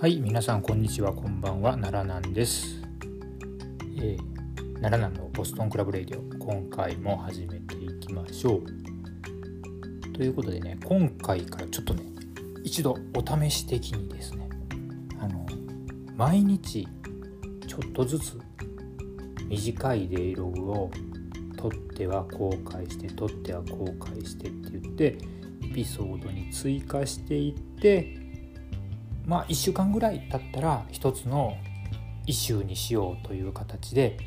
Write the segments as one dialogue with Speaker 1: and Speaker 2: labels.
Speaker 1: はい皆さんこんにちは。こんばんは。奈良南です、えー、奈良南のボストンクラブレディオ。今回も始めていきましょう。ということでね今回からちょっとね一度お試し的にですねあの毎日ちょっとずつ短いデイログを撮っては公開して撮っては公開してって言ってエピソードに追加していってまあ1週間ぐらい経ったら一つのイシューにしようという形で、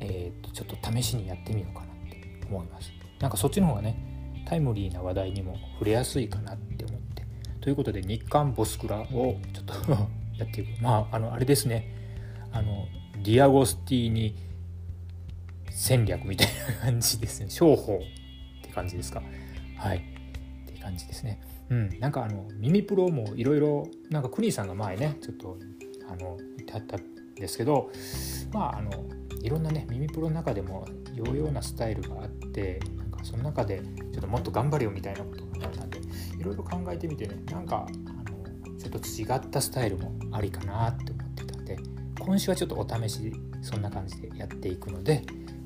Speaker 1: えー、とちょっと試しにやってみようかなって思います。なんかそっちの方がねタイムリーな話題にも触れやすいかなって思って。ということで日韓ボスクラをちょっと やっていく。まああのあれですねあのディアゴスティーニ戦略みたいな感じですね商法って感じですかはいって感じですねうんなんかあの耳プロもいろいろなんかクニーさんが前ねちょっとあの言ってはったんですけどまああのいろんなね耳プロの中でもヨーヨーなスタイルがあってなんかその中でちょっともっと頑張れよみたいなことがあったんでいろいろ考えてみてねなんかあのちょっと違ったスタイルもありかなって思ってたんで今週はちょっとお試しそんな感じでやっていくので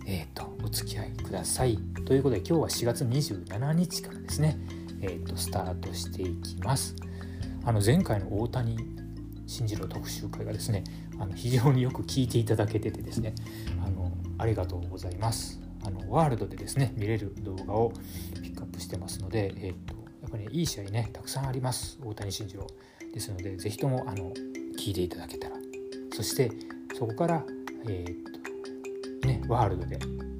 Speaker 1: えーと、お付き合いください。ということで今日は4月27日からですね、えーと、スタートしていきます。あの前回の大谷慎次郎特集会がですねあの非常によく聞いていただけててですねあのありがとうございます。あのワールドでですね見れる動画をピックアップしてますので、えーと、やっぱり、ね、いい試合ねたくさんあります大谷慎次郎ですので是非ともあの聞いていただけたらそしてそこから、えーとね、ワールドで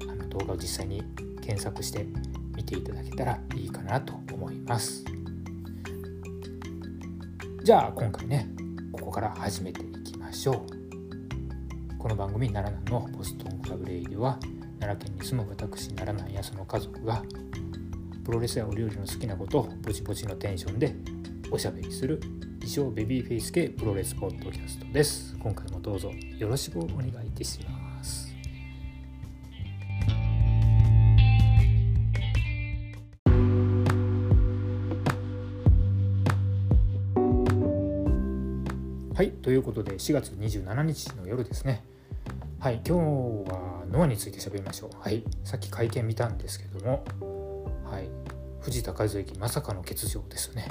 Speaker 1: あの動画を実際に検索してていただけたらいいかなと思います。じゃあ今回ねここから始めていきましょう。この番組奈良南のボストンクラブレイディは奈良県に住む私奈良南やその家族がプロレスやお料理の好きなことをぼちぼちのテンションでおしゃべりする自称ベビーフェイス系プロレスポッドキャストです。今回もどうぞよろしくお願いいたします。ということで4月27日の夜ですね。はい今日はノアについて喋りましょう。はいさっき会見見たんですけどもはい藤田和之まさかの欠場ですね。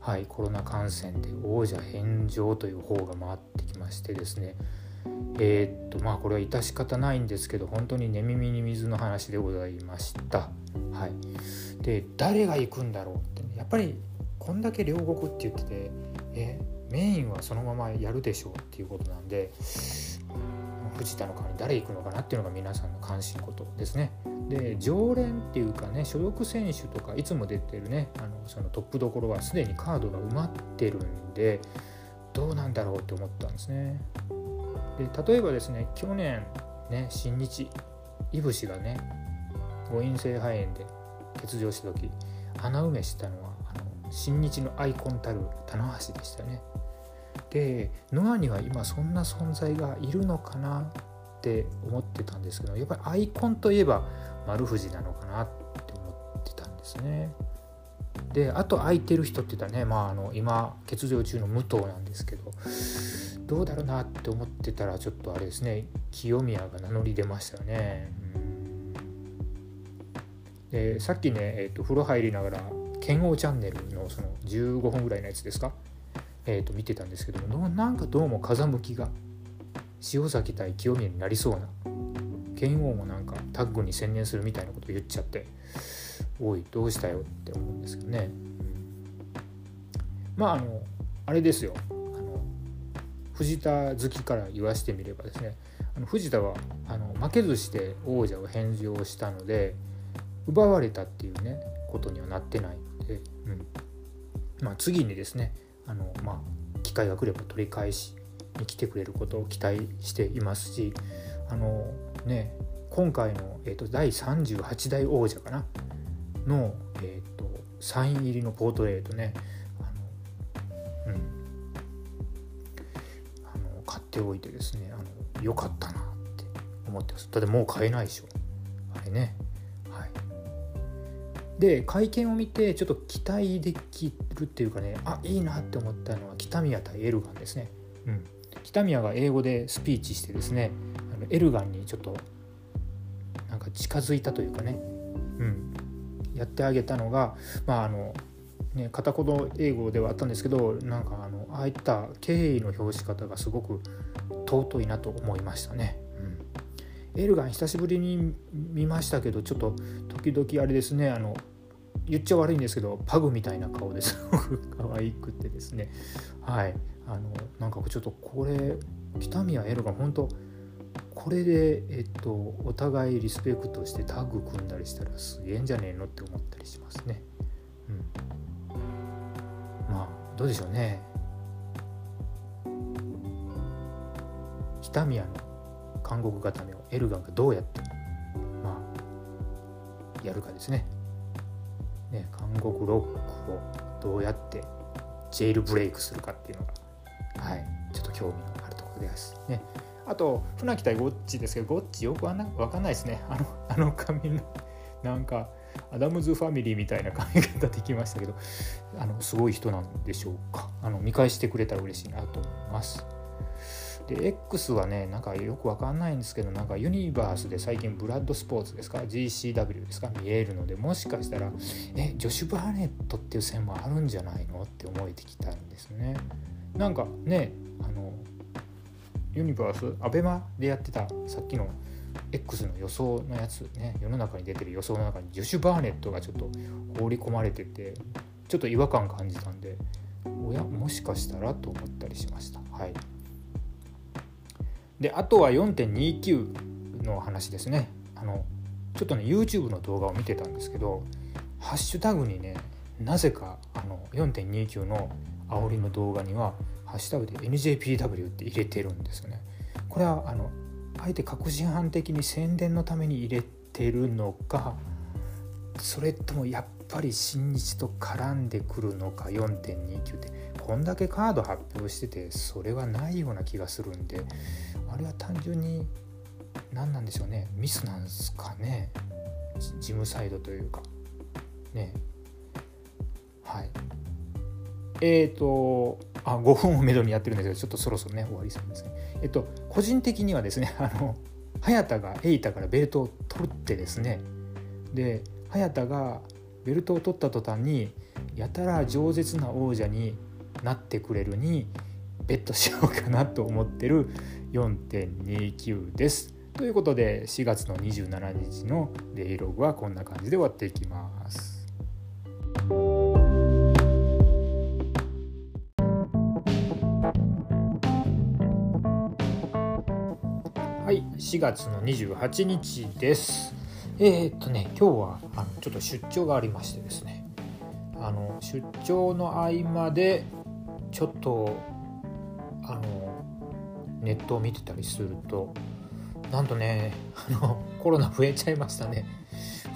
Speaker 1: はいコロナ感染で王者返上という方が回ってきましてですね。えー、っとまあこれは致し方ないんですけど本当に寝耳に水の話でございました。はい。で誰が行くんだろうって、ね、やっぱりこんだけ両国って言っててメインはそのままやるでしょうっていうことなんで藤田の代わりに誰行くのかなっていうのが皆さんの関心事ですね。で常連っていうかね所属選手とかいつも出てるねあのそのトップどころはすでにカードが埋まってるんでどうなんだろうって思ったんですね。で例えばですね去年ね新日いぶしがね誤飲性肺炎で欠場した時穴埋めしたのは新日のアイコンたる棚橋でしたよね。でノアには今そんな存在がいるのかなって思ってたんですけどやっぱりアイコンといえば丸藤なのかなって思ってたんですね。であと空いてる人って言ったらね、まあ、あの今欠場中の武藤なんですけどどうだろうなって思ってたらちょっとあれですね清宮が名乗り出ましたよね。でさっきね、えーと風呂入りながら剣王チャンネルのその15本ぐらいのやつですか、えー、と見てたんですけどもなんかどうも風向きが塩崎対清宮になりそうな剣王もなんかタッグに専念するみたいなことを言っちゃっておいどうしたよ？って思うんですけどね、まああのあれですよ。あの藤田好きから言わしてみればですね。あの藤田はあの負けずして王者を返上したので奪われたっていうねことにはなってないので、うん。まあ、次にですねあの、まあ、機会が来れば取り返しに来てくれることを期待していますしあのね今回の、えーと、第38代王者かなの、えーと、サイン入りのポートレートねあの、うん、あの買っておいてですねあのよかったなって思ってます。だってもう買えないでしょ。あれね。で会見を見てちょっと期待できるっていうかねあいいなって思ったのは北宮対エルガンですね。うん、北宮が英語でスピーチしてですねあのエルガンにちょっとなんか近づいたというかね、うん、やってあげたのがまああのね片言英語ではあったんですけどなんかあのああいった敬意の表し方がすごく尊いなと思いましたね。エルガン久しぶりに見ましたけどちょっと時々あれですねあの言っちゃ悪いんですけどパグみたいな顔ですごく 可愛くてですねはいあのなんかちょっとこれ北宮エルガン本当これで、えっと、お互いリスペクトしてタッグ組んだりしたらすげえんじゃねえのって思ったりしますね。うん、まあどうでしょうね。北宮の監獄固めをエルガンがどうやってまあやるかですね。ね監獄ロックをどうやってジェイルブレイクするかっていうのがはいちょっと興味のあるところです。ね。あと船木対ゴッチですけどゴッチよくわかんないですねあのあの髪のなんかアダムズファミリーみたいな髪型できましたけどあのすごい人なんでしょうかあの見返してくれたら嬉しいなと思いますで X はねなんかよくわかんないんですけどなんかユニバースで最近ブラッドスポーツですか？GCW ですか？見えるのでもしかしたらえジョシュ・バーネットっていう線もあるんじゃないの？って思えてきたんですね。なんかねあのユニバースアベマでやってたさっきの X の予想のやつね世の中に出てる予想の中にジョシュ・バーネットがちょっと放り込まれててちょっと違和感感じたんでおやもしかしたらと思ったりしました。はい。であとは4.29の話ですねあのちょっとね YouTube の動画を見てたんですけどハッシュタグにねなぜかあの4.29の煽りの動画にはハッシュタグで NJPW って入れてるんですよね。これはあのあえて確信犯的に宣伝のために入れてるのかそれともやっぱり新日と絡んでくるのか4.29ってこんだけカード発表しててそれはないような気がするんであれは単純に何なんでしょうね。ミスなんすかね。事務サイドというか。ね。はい。えっ、ー、とあ5分をめどにやってるんですけどちょっとそろそろね終わりそうですね。えっと個人的にはですねあの早田がエイタからベルトを取ってですね。で早田がベルトを取った途端にやたら饒舌な王者になってくれるにベットしようかなと思ってる4.29です。ということで4月の27日のデイログはこんな感じで終わっていきます。はい4月の28日ですえー、っとね今日はあのちょっと出張がありましてですねあの出張の合間でちょっとあのネットを見てたりするとなんとね あのコロナ 増えちゃいましたね。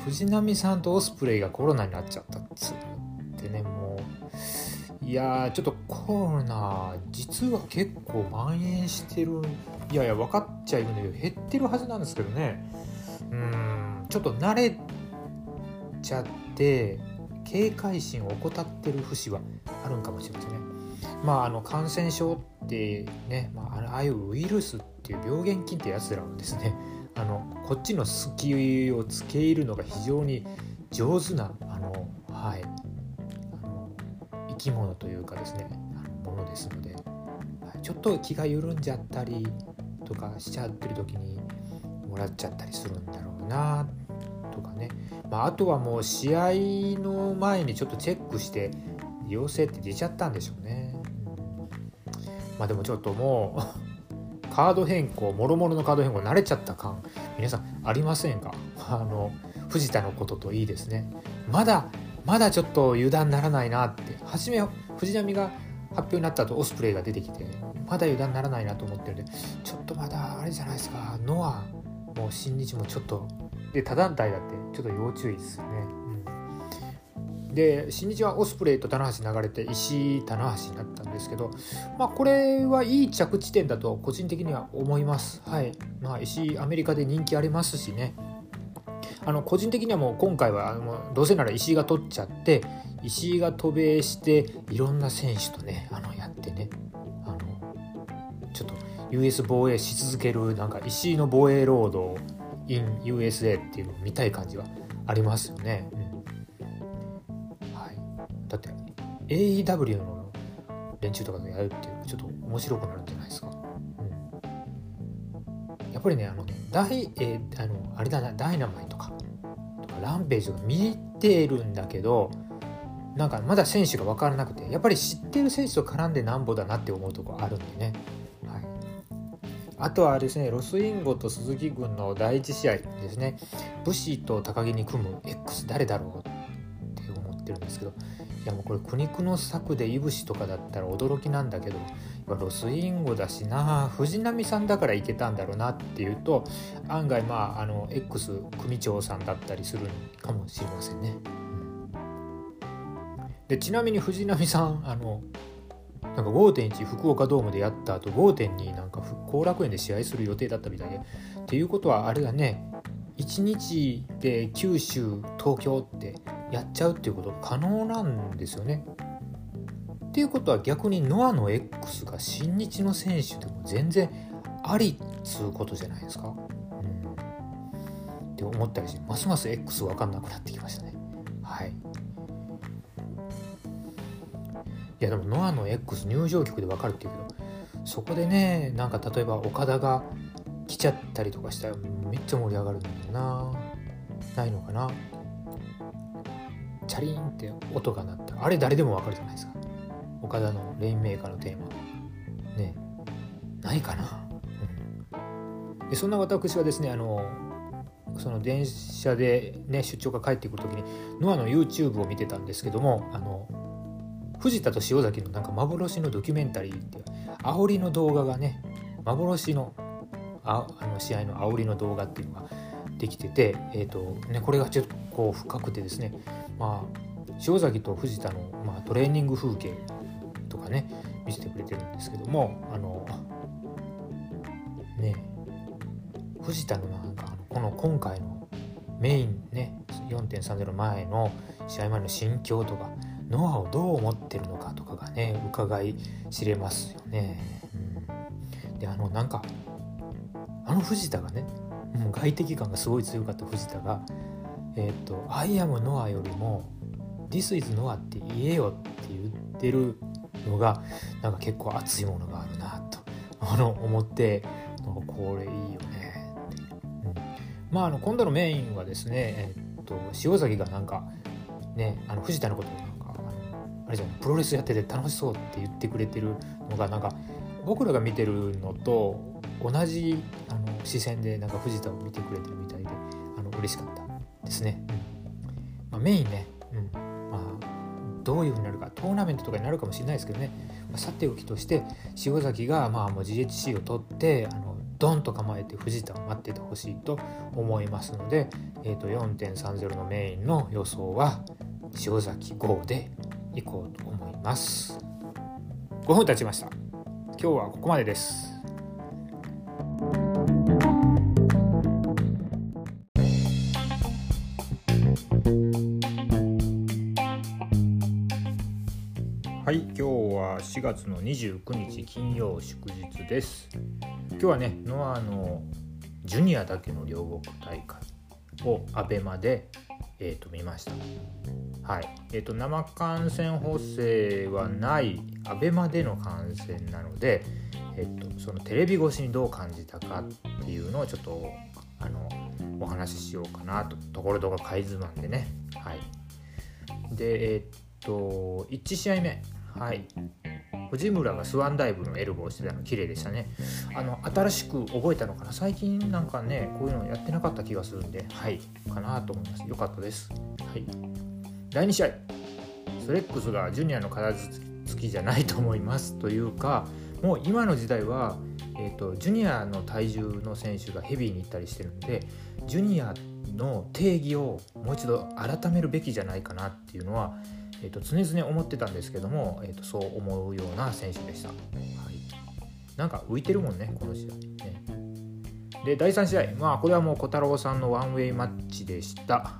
Speaker 1: 藤波さんとオスプレイがコロナになっちゃったっつってねもう。いやちょっとコロナ実は結構蔓延してる。いやいや分かっちゃいるんだけど減ってるはずなんですけどね。うんちょっと慣れちゃって警戒心を怠ってる節はあるんかもしれませんね。まあ、あの感染症ってね、まあ、ああいうウイルスっていう病原菌ってやつらをですね あのこっちの隙をつけ入るのが非常に上手なあの、はい、あの生き物というかですねあのものですので、ちょっと気が緩んじゃったりとかしちゃってる時にもらっちゃったりするんだろうなとかね、まあ、あとはもう試合の前にちょっとチェックして陽性って出ちゃったんでしょうね。まあでもちょっともう カード変更もろもろのカード変更慣れちゃった感皆さんありませんか？あの藤田のことといいですね。まだまだちょっと油断ならないなって。初め藤波が発表になった後オスプレイが出てきてまだ油断ならないなと思ってるんでちょっとまだあれじゃないですか。ノアもう新日もちょっとで他団体だってちょっと要注意ですよね、で新日はオスプレイと棚橋流れて石井棚橋になったんですけどまあこれはいい着地点だと個人的には思います。はい。まあ石アメリカで人気ありますしね。あの個人的にはもう今回はあのどうせなら石井が取っちゃって石井が渡米していろんな選手とねあのやってね。あのちょっと US 防衛し続けるなんか石井の防衛ロード in USA っていうのを見たい感じはありますよね。だって AEW の連中とかでやるっていうちょっと面白くなるんじゃないですか。うん、やっぱりねあの大、えー、あのあれだなダイナマイとかとかランページとか見てるんだけどなんかまだ選手が分からなくてやっぱり知ってる選手と絡んでなんぼだなって思うとこあるんでね。はいあとはですね、ロスインゴと鈴木軍の第一試合ですね、武士と高木に組む X 誰だろうって思ってるんですけど、いやもうこれ苦肉の策でいぶしとかだったら驚きなんだけど、ロスインゴだしな、藤波さんだからいけたんだろうなっていうと、案外まあ、あの、X 組長さんだったりするかもしれませんね。でちなみに藤波さんあのなんか5.1福岡ドームでやった後5.2なんか後楽園で試合する予定だったみたいでっていうことはあれだね1日で九州東京ってやっちゃうっていうこと可能なんですよね。っていうことは逆にノアの X が新日の選手でも全然ありっつうことじゃないですか。うん、って思ったりしてますます X 分かんなくなってきましたね。はい。いやでもノアの X 入場曲でわかるっていうけどそこでねなんか例えば岡田が来ちゃったりとかしたらめっちゃ盛り上がるんだよなないのかなチャリンって音が鳴った。あれ誰でもわかるじゃないですか。岡田のレインメーカーのテーマ。ね。ないかな、うん、でそんな私はですねあのその電車でね出張が帰ってくる時にノアの YouTube を見てたんですけどもあの藤田と塩崎のなんか幻のドキュメンタリーっていう煽りの動画がね幻のああの試合の煽りの動画っていうのができてて、えーとね、これがちょっとこう深くてですね、まあ、塩崎と藤田の、まあ、トレーニング風景とかね見せてくれてるんですけどもあのね藤田のなんかこの今回のメインね4.30前の試合前の心境とかノアをどう思ってるのかとかがね伺い知れますよね。うん、であのなんかあの藤田がねもう外敵感がすごい強かった藤田が「えっ、ー、とアイアムノアよりも This is ノアって言えよ」って言ってるのがなんか結構熱いものがあるなとあの思ってこれいいよね、うん、まああの今度のメインはですね、えっ、と塩崎がなんかねあの藤田のことをあれじゃないプロレスやってて楽しそうって言ってくれてるのがなんか僕らが見てるのと同じあの視線でなんか藤田を見てくれてるみたいであの嬉しかった。ですね。うんまあ、メインね、うん。まあ、どういうふうになるかトーナメントとかになるかもしれないですけどね、まあ、さておきとして塩崎がまあもう GHC を取ってあのドンと構えて藤田を待っててほしいと思いますので、えー、と4.30のメインの予想は塩崎5でいこうと思います。5分経ちました。今日はここまでです。4月の29日金曜祝日です。今日はねノアのジュニアだけの両国大会を ABEMA で、えー、と見ました。はい。えーと、生観戦補正はない ABEMA での観戦なので、えーと、そのテレビ越しにどう感じたかっていうのをちょっとあのお話ししようかなと。ところどころかいずまんでね。はい。でえっ、ー、と1試合目。はい。藤村がスワンダイブのエルボーしてたの綺麗でしたね。あの新しく覚えたのかな？最近なんかねこういうのやってなかった気がするんで。はい。かなと思います。よかったです。はい。第2試合。スレックスがジュニアの片付きじゃないと思いますというかもう今の時代は、えーと、ジュニアの体重の選手がヘビーに行ったりしてるんでジュニアの定義をもう一度改めるべきじゃないかなっていうのは、えーと、常々思ってたんですけども、えーと、そう思うような選手でした、はい、なんか浮いてるもんねこの試合。ね。で第3試合。まあこれはもう小太郎さんのワンウェイマッチでした。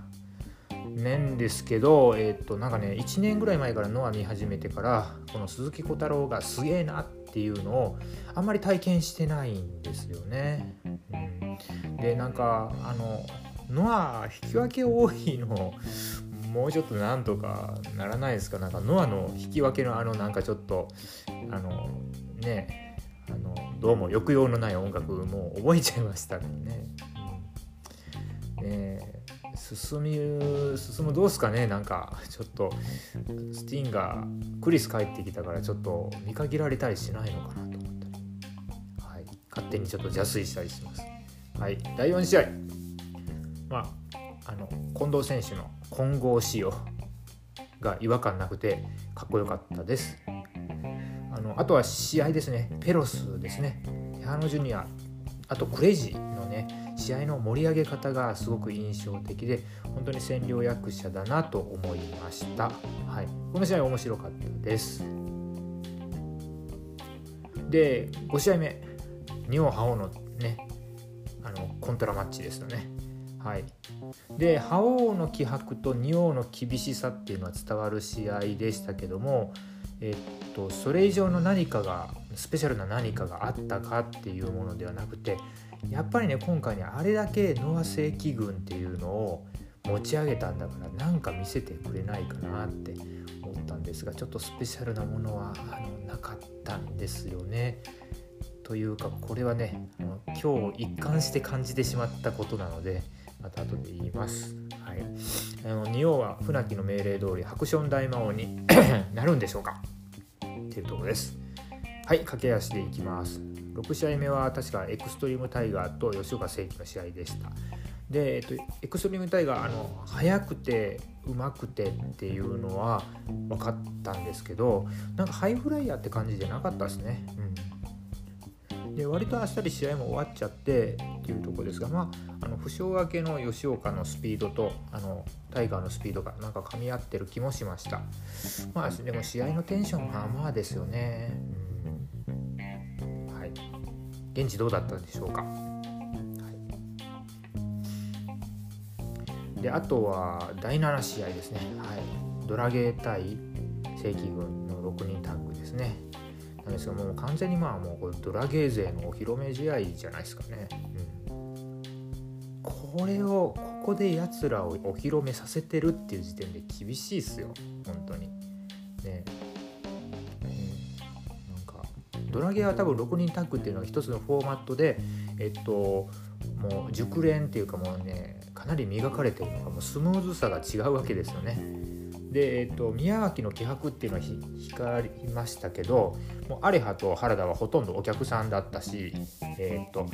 Speaker 1: 年ですけど、えっ、となんかね1年ぐらい前からノア見始めてからこの鈴木小太郎がすげえなっていうのをあんまり体験してないんですよね。うん、でなんかあのノア引き分け多いのもうちょっとなんとかならないですか？なんかノアの引き分けのあのなんかちょっとあのねあのどうも抑揚のない音楽もう覚えちゃいましたね。ね進み進むどうすかね？なんかちょっとスティンがクリス帰ってきたからちょっと見限られたりしないのかなと思ったり、はい、勝手にちょっと邪推したりします。はい、第4試合、まあ、あの近藤選手の混合仕様が違和感なくてかっこよかったです。あのあとは試合ですね、ペロスですね、テハノジュニア、あとクレイジーのね、試合の盛り上げ方がすごく印象的で本当に占領役者だなと思いました、はい、この試合面白かったです。で5試合目。仁王覇王のねあのコントラマッチですよね。はい、で覇王の気迫と仁王の厳しさっていうのは伝わる試合でしたけども、えっと、それ以上の何かがスペシャルな何かがあったかっていうものではなくてやっぱりね今回ねあれだけノア正規軍っていうのを持ち上げたんだからなんか見せてくれないかなって思ったんですがちょっとスペシャルなものはあのなかったんですよね。というかこれはね今日一貫して感じてしまったことなのでまた後で言います。はい、あの仁王は船木の命令通りハクション大魔王に なるんでしょうかっていうところです。はい駆け足でいきます。6試合目は確かエクストリームタイガーと吉岡聖輝の試合でした。で、えっと、エクストリームタイガーあの速くてうまくてっていうのは分かったんですけどなんかハイフライヤーって感じじゃなかったですね。うん、で割とあっさり試合も終わっちゃってっていうところですが、まあ、あの負傷明けの吉岡のスピードとあのタイガーのスピードがなんか噛み合ってる気もしました。まあ、でも試合のテンションまあまあですよね。現地どうだったでしょうか、はい、であとは第7試合ですね、はい、ドラゲー対正規軍の6人タッグですね。なんですがもう完全にまあもうこれドラゲー勢のお披露目試合じゃないですかね、うん、これをここでやつらをお披露目させてるっていう時点で厳しいっすよ本当に。ね。ドラゲーは多分6人タッグっていうのは一つのフォーマットでえっともう熟練っていうかもうねかなり磨かれてるのがもうスムーズさが違うわけですよね。で、えっと、宮脇の気迫っていうのは光りましたけどもうアレハと原田はほとんどお客さんだったし、えっと、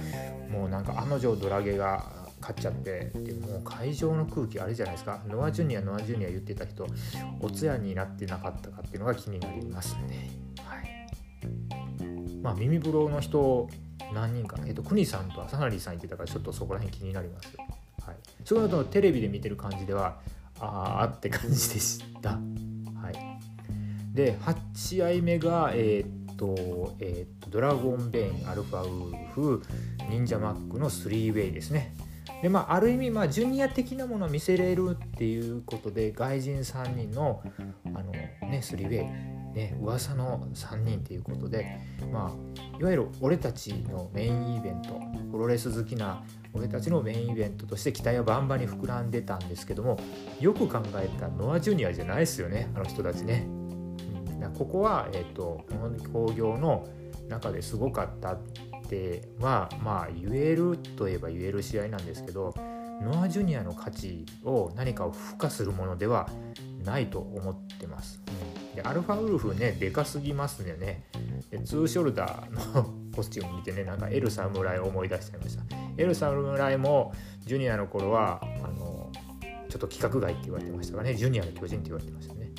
Speaker 1: もうなんか案の定ドラゲが勝っちゃってでもう会場の空気あれじゃないですかノア・ジュニアノア・ジュニア言ってた人お通夜になってなかったかっていうのが気になりますね。まあ、耳風呂の人何人か、えっと、国さんと朝成さん言ってたからちょっとそこら辺気になります。はい、そういうのテレビで見てる感じではああって感じでした。はい、で8試合目が、えー、っとえー、っとドラゴンベインアルファウルフ忍者マックの3ウェイですね。でまあ、ある意味、まあ、ジュニア的なものを見せれるっていうことで外人3人のあの、ね、3ウェイね噂の3人ということでまあいわゆる俺たちのメインイベントプロレス好きな俺たちのメインイベントとして期待はバンバンに膨らんでたんですけどもよく考えたノア・ジュニアじゃないですよねあの人たちね。うん、ここは、えーと、この興行の中ですごかったってはまあ言えるといえば言える試合なんですけどノア・ジュニアの価値を何かを付加するものではないと思ってます。うんでアルファウルフねでかすぎますね。でツーショルダーの コスチューム見てねなんかエル侍を思い出しちゃいました。エル侍もジュニアの頃はあのちょっと規格外って言われてましたかね。ジュニアの巨人って言われてましたね。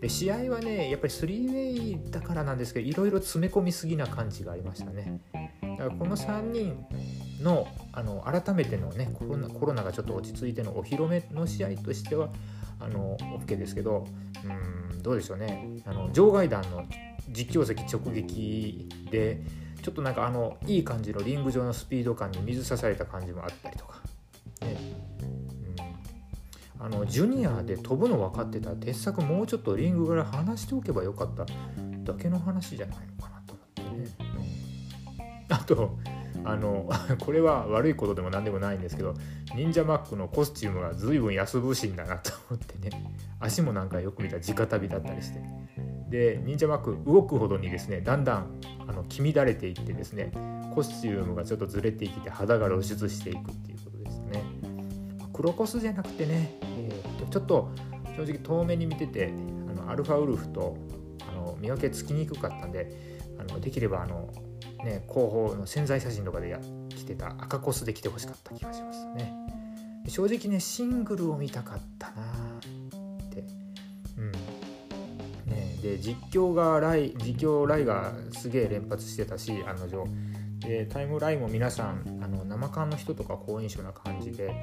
Speaker 1: で試合はねやっぱり 3way だからなんですけどいろいろ詰め込みすぎな感じがありましたね。だからこの3人のあの改めてのねコロナコロナがちょっと落ち着いてのお披露目の試合としてはあの OK ですけどうん。どうでしょうね。あの場外団の実況席直撃でちょっとなんかあのいい感じのリング上のスピード感に水さされた感じもあったりとか、ね。うん、あのジュニアで飛ぶの分かってたら鉄柵もうちょっとリングから離しておけばよかっただけの話じゃないのかなと思ってね。あとあの これは悪いことでも何でもないんですけど忍者マックのコスチュームが随分安物心だなと思ってね。足もなんかよく見た直旅だったりして。で忍者マック動くほどにですねだんだんあの黄乱れていってですねコスチュームがちょっとずれてきて肌が露出していくっていうことですね。黒コスじゃなくてね、えー、ちょっと正直遠目に見ててあのアルファウルフとあの見分けつきにくかったんであのできればあのね広報の潜在写真とかでや来てた赤コスで来てほしかった気がしますね。正直ねシングルを見たかったなで実況がライ実況ライがすげえ連発してたし案の定でタイムラインも皆さんあの生感の人とか好印象な感じで、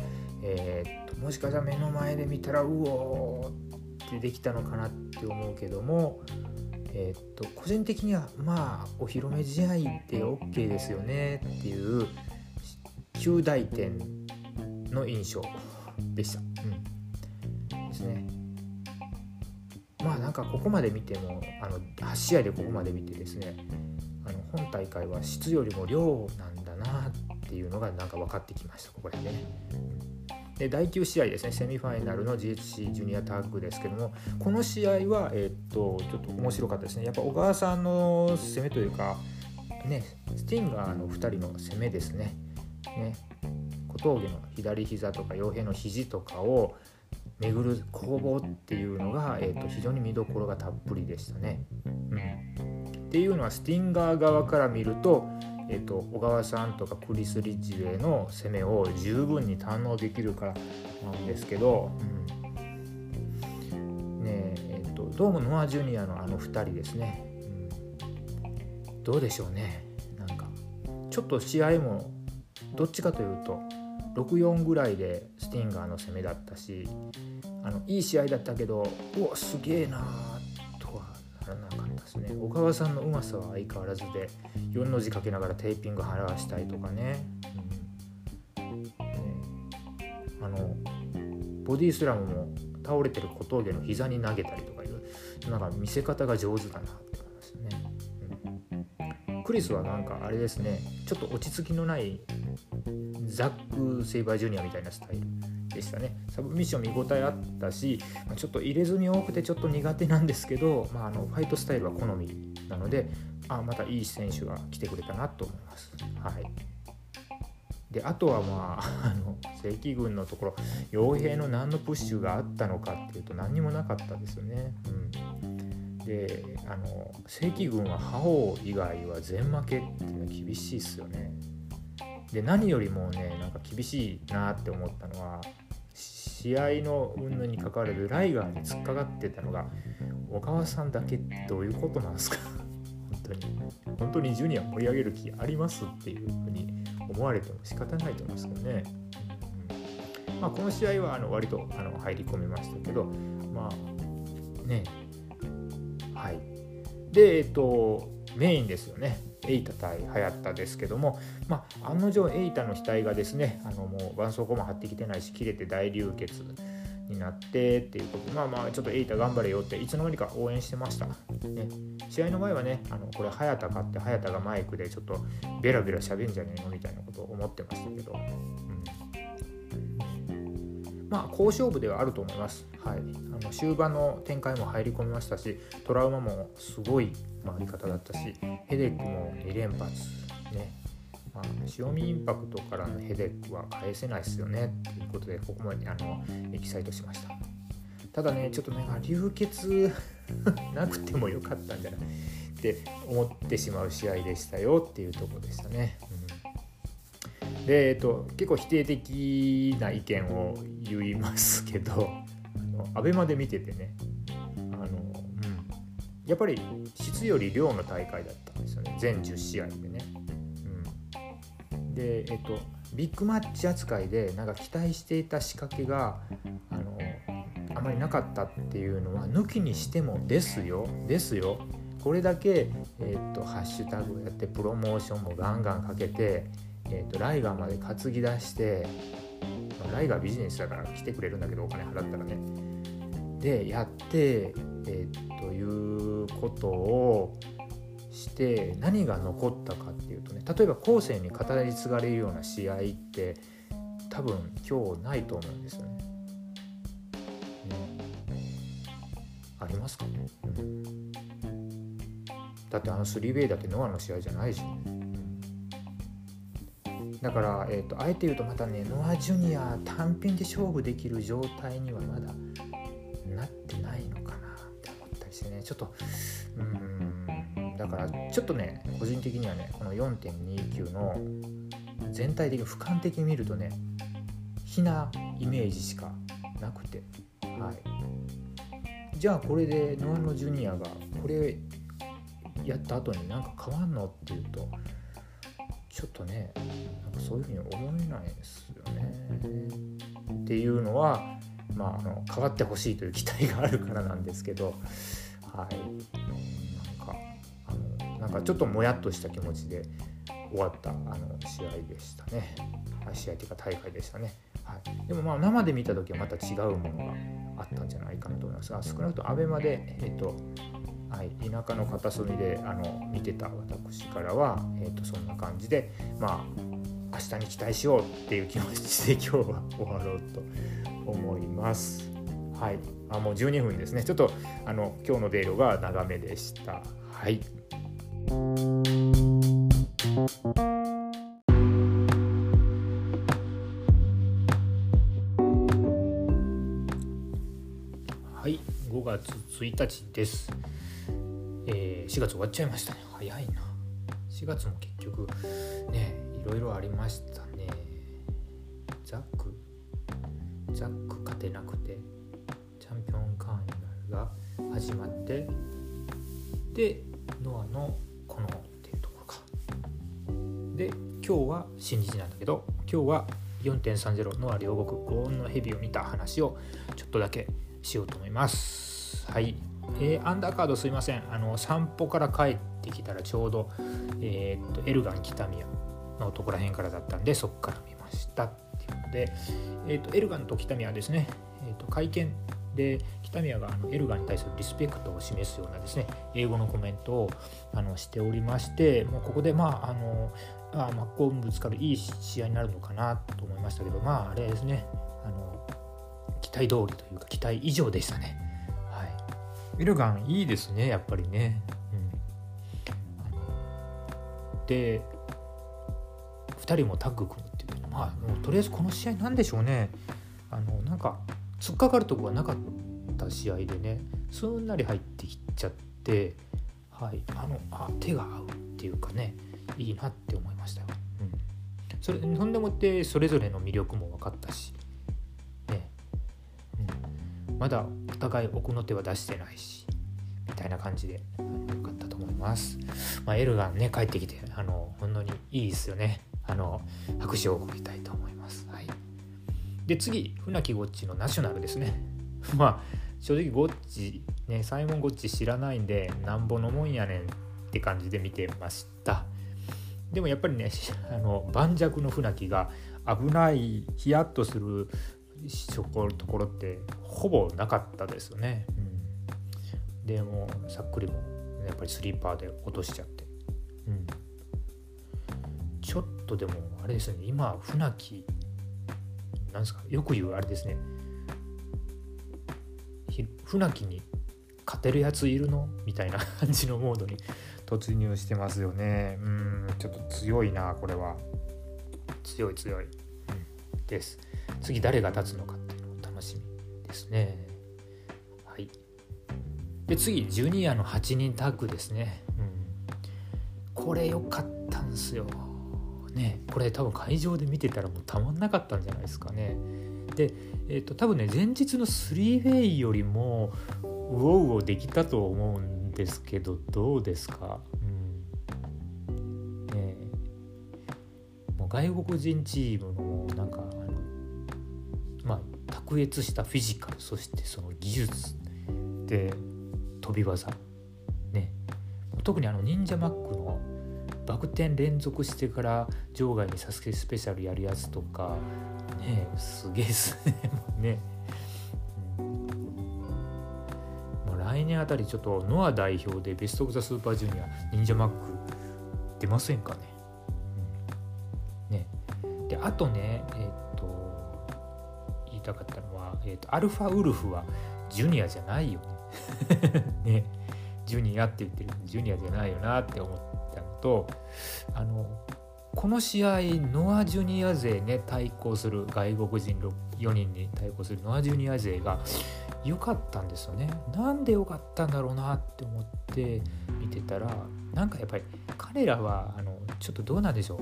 Speaker 1: えー、っともしかしたら目の前で見たらうおーってできたのかなって思うけどもえー、っと個人的にはまあお披露目試合で OK ですよねっていう9大点の印象でした。うん、ですね。まあなんかここまで見てもあの8試合でここまで見てですねあの本大会は質よりも量なんだなっていうのがなんか分かってきましたここでね。で第9試合ですねセミファイナルの GHC ジュニアタッグですけどもこの試合は、えー、っとちょっと面白かったですね。やっぱ小川さんの攻めというかねスティンガーの2人の攻めですね。ね。小峠の左膝とか傭兵の肘とかを巡る攻防っていうのが、えー、と非常に見どころがたっぷりでしたね。うん、っていうのはスティンガー側から見るとえーと、小川さんとかクリス・リッジウェイの攻めを十分に堪能できるからなんですけど、うん、ねえーと、どうもノア・ジュニアのあの2人ですね、うん、どうでしょうね。なんかちょっと試合もどっちかというと6-4ぐらいでスティンガーの攻めだったしあのいい試合だったけどうわすげえなとはならなかったですね。小川さんのうまさは相変わらずで4の字かけながらテーピング剥がしたりとかね,、うん、ねあのボディスラムも倒れてる小峠の膝に投げたりとかいうなんか見せ方が上手だなクリスはなんかあれですねちょっと落ち着きのないザック・セイバージュニアみたいなスタイルでしたねサブミッション見応えあったしちょっと入れ墨多くてちょっと苦手なんですけど、まあ、あのファイトスタイルは好みなのであまたいい選手が来てくれたなと思います。はいであとはまああの正規軍のところ傭兵の何のプッシュがあったのかっていうと何にもなかったですよね。うん、であの正規軍は覇王以外は全負けっていうのは厳しいっすよね。で何よりもねなんか厳しいなって思ったのは試合の云々に関わらずライガーに突っかかってたのが小川さんだけってどういうことなんですか？本当に。本当にジュニア盛り上げる気ありますっていうふうに思われても仕方ないと思いますけどね、うん。まあ、この試合はあの割とあの入り込みましたけどまあねはい。でえっとメインですよね。エイタ対流行ったですけども、まあ、案の定エイタの額がですねあのもう絆創膏も貼ってきてないし切れて大流血になってっていうこと。まあまあちょっとエイタ頑張れよっていつの間にか応援してました、ね、試合の前はねあのこれ早田かって早田がマイクでちょっとベラベラ喋んじゃねえのみたいなことを思ってましたけど、うん、まあ好勝負ではあると思います、はい、あの終盤の展開も入り込みましたしトラウマもすごい回り方だったしヘデックも2連発ね。まあ、塩見インパクトからのヘデックは返せないですよねということでここまであのエキサイトしました。ただねちょっとね流血 なくてもよかったんじゃないって思ってしまう試合でしたよっていうとこでしたね、うん、で、えっと、結構否定的な意見を言いますけどあの ABEMA で見ててね。あの、うん、やっぱり質より量の大会だったんですよね。全10試合でね。で、えっと、ビッグマッチ扱いでなんか期待していた仕掛けがあのあまりなかったっていうのは抜きにしてもですよ。ですよ。これだけ、えーと、ハッシュタグをやってプロモーションもガンガンかけて、えーと、ライガーまで担ぎ出してライガービジネスだから来てくれるんだけどお金払ったらねでやって、えー、ということをして何が残ったかっていうとね例えば後世に語り継がれるような試合って多分今日ないと思うんですよね。ありますか？ね、うん、だってあのスリーベイだってノアの試合じゃないしね。だから、えーと、あえて言うとまたねノア・ジュニア単品で勝負できる状態にはまだなってないのかなって思ったりしてね。ちょっとうん。だからちょっとね個人的にはねこの4.29の全体的に俯瞰的に見るとねひなイメージしかなくて。はい。じゃあこれでノアのジュニアがこれやった後になんか変わんのっていうとちょっとねなんかそういうふうに思えないですよね。っていうのはまああの変わってほしいという期待があるからなんですけどはいなんかあのなんかちょっともやっとした気持ちで終わったあの試合でしたね。試合というか大会でしたね。はい、でもまあ生で見た時はまた違うものがあったんじゃないかなと思いますが少なくとも ABEMA で、えっとはい、田舎の片隅であの見てた私からは、えっと、そんな感じでまあ明日に期待しようっていう気持ちで今日は終わろうと思います。はい、あもう12分ですね。ちょっとあの今日のデーロが長めでした。はい。はい5月1日です、えー、4月終わっちゃいましたね早いな4月も結局ねいろいろありましたてなくてチャンピオンカーニバルが始まってでノアのこのていうところか。で今日は新日なんだけど今日は4.30の両国ゴーンの蛇を見た話をちょっとだけしようと思います。はい。えー、アンダーカードすいません。あの散歩から帰ってきたらちょうど、えー、っとエルガン北宮のとこら辺からだったんでそこから見ました。で、えー、っとエルガンと北宮はですね、えー、っと会見で北宮があのエルガンに対するリスペクトを示すようなですね英語のコメントをあのしておりましてもうここでまああのあ真っ向ぶつかるいい試合になるのかなと思いましたけどまああれですねあの期待通りというか期待以上でしたね。はい、エルガンいいですねやっぱりね。うん、で2人もタッグ組まあ、もうとりあえずこの試合なんでしょうねあのなんか突っかかるとこがなかった試合でねすんなり入ってきちゃって、はい、あのあ手が合うっていうかねいいなって思いましたよ。うん、それなんでもってそれぞれの魅力も分かったし、ねうん、まだお互い奥の手は出してないしみたいな感じでよかったと思います。まあ、エルガンね帰ってきてあの本当にいいですよね。あの拍手を送りたいと思います。はい、で次船木ゴッチのナショナルですね。まあ正直ゴッチねサイモン・ゴッチ知らないんでなんぼのもんやねんって感じで見てました。でもやっぱりね あの盤石の船木が危ないヒヤッとするところってほぼなかったですよね。うん、でもさっくりもやっぱりスリーパーで落としちゃって。うん、ちょっとでもあれですね。今船木なんですか？よく言うあれですね。船木に勝てるやついるの？みたいな 感じのモードに突入してますよね。うんちょっと強いなこれは。強い強い、うん、です。次誰が立つのかっていうのを楽しみですね。はい。で次ジュニアの8人タッグですね、うん、これ良かったんすよねこれ多分会場で見てたらもうたまんなかったんじゃないですかね。で、えーと、多分ね前日のスリーウェイよりもウォウォできたと思うんですけどどうですか、うん。ね、もう外国人チームのなんかあのまあ卓越したフィジカルそしてその技術で飛び技。ね。特にあの忍者マックのバク転連続してから場外にサスケスペシャルやるやつとか。ねすげえっすねね、うん、もう来年あたりちょっとノア代表でベスト・オブ・ザ・スーパージュニア忍者マック出ませんかね、うん、ね。であとねえっ、と言いたかったのは、えーと、アルファウルフはジュニアじゃないよね。ね。ジュニアって言ってるジュニアじゃないよなって思ったのとあのこの試合ノア・ジュニア勢ね対抗する外国人4人に対抗するノア・ジュニア勢が良かったんですよね。なんで良かったんだろうなって思って見てたらなんかやっぱり彼らはあのちょっとどうなんでしょ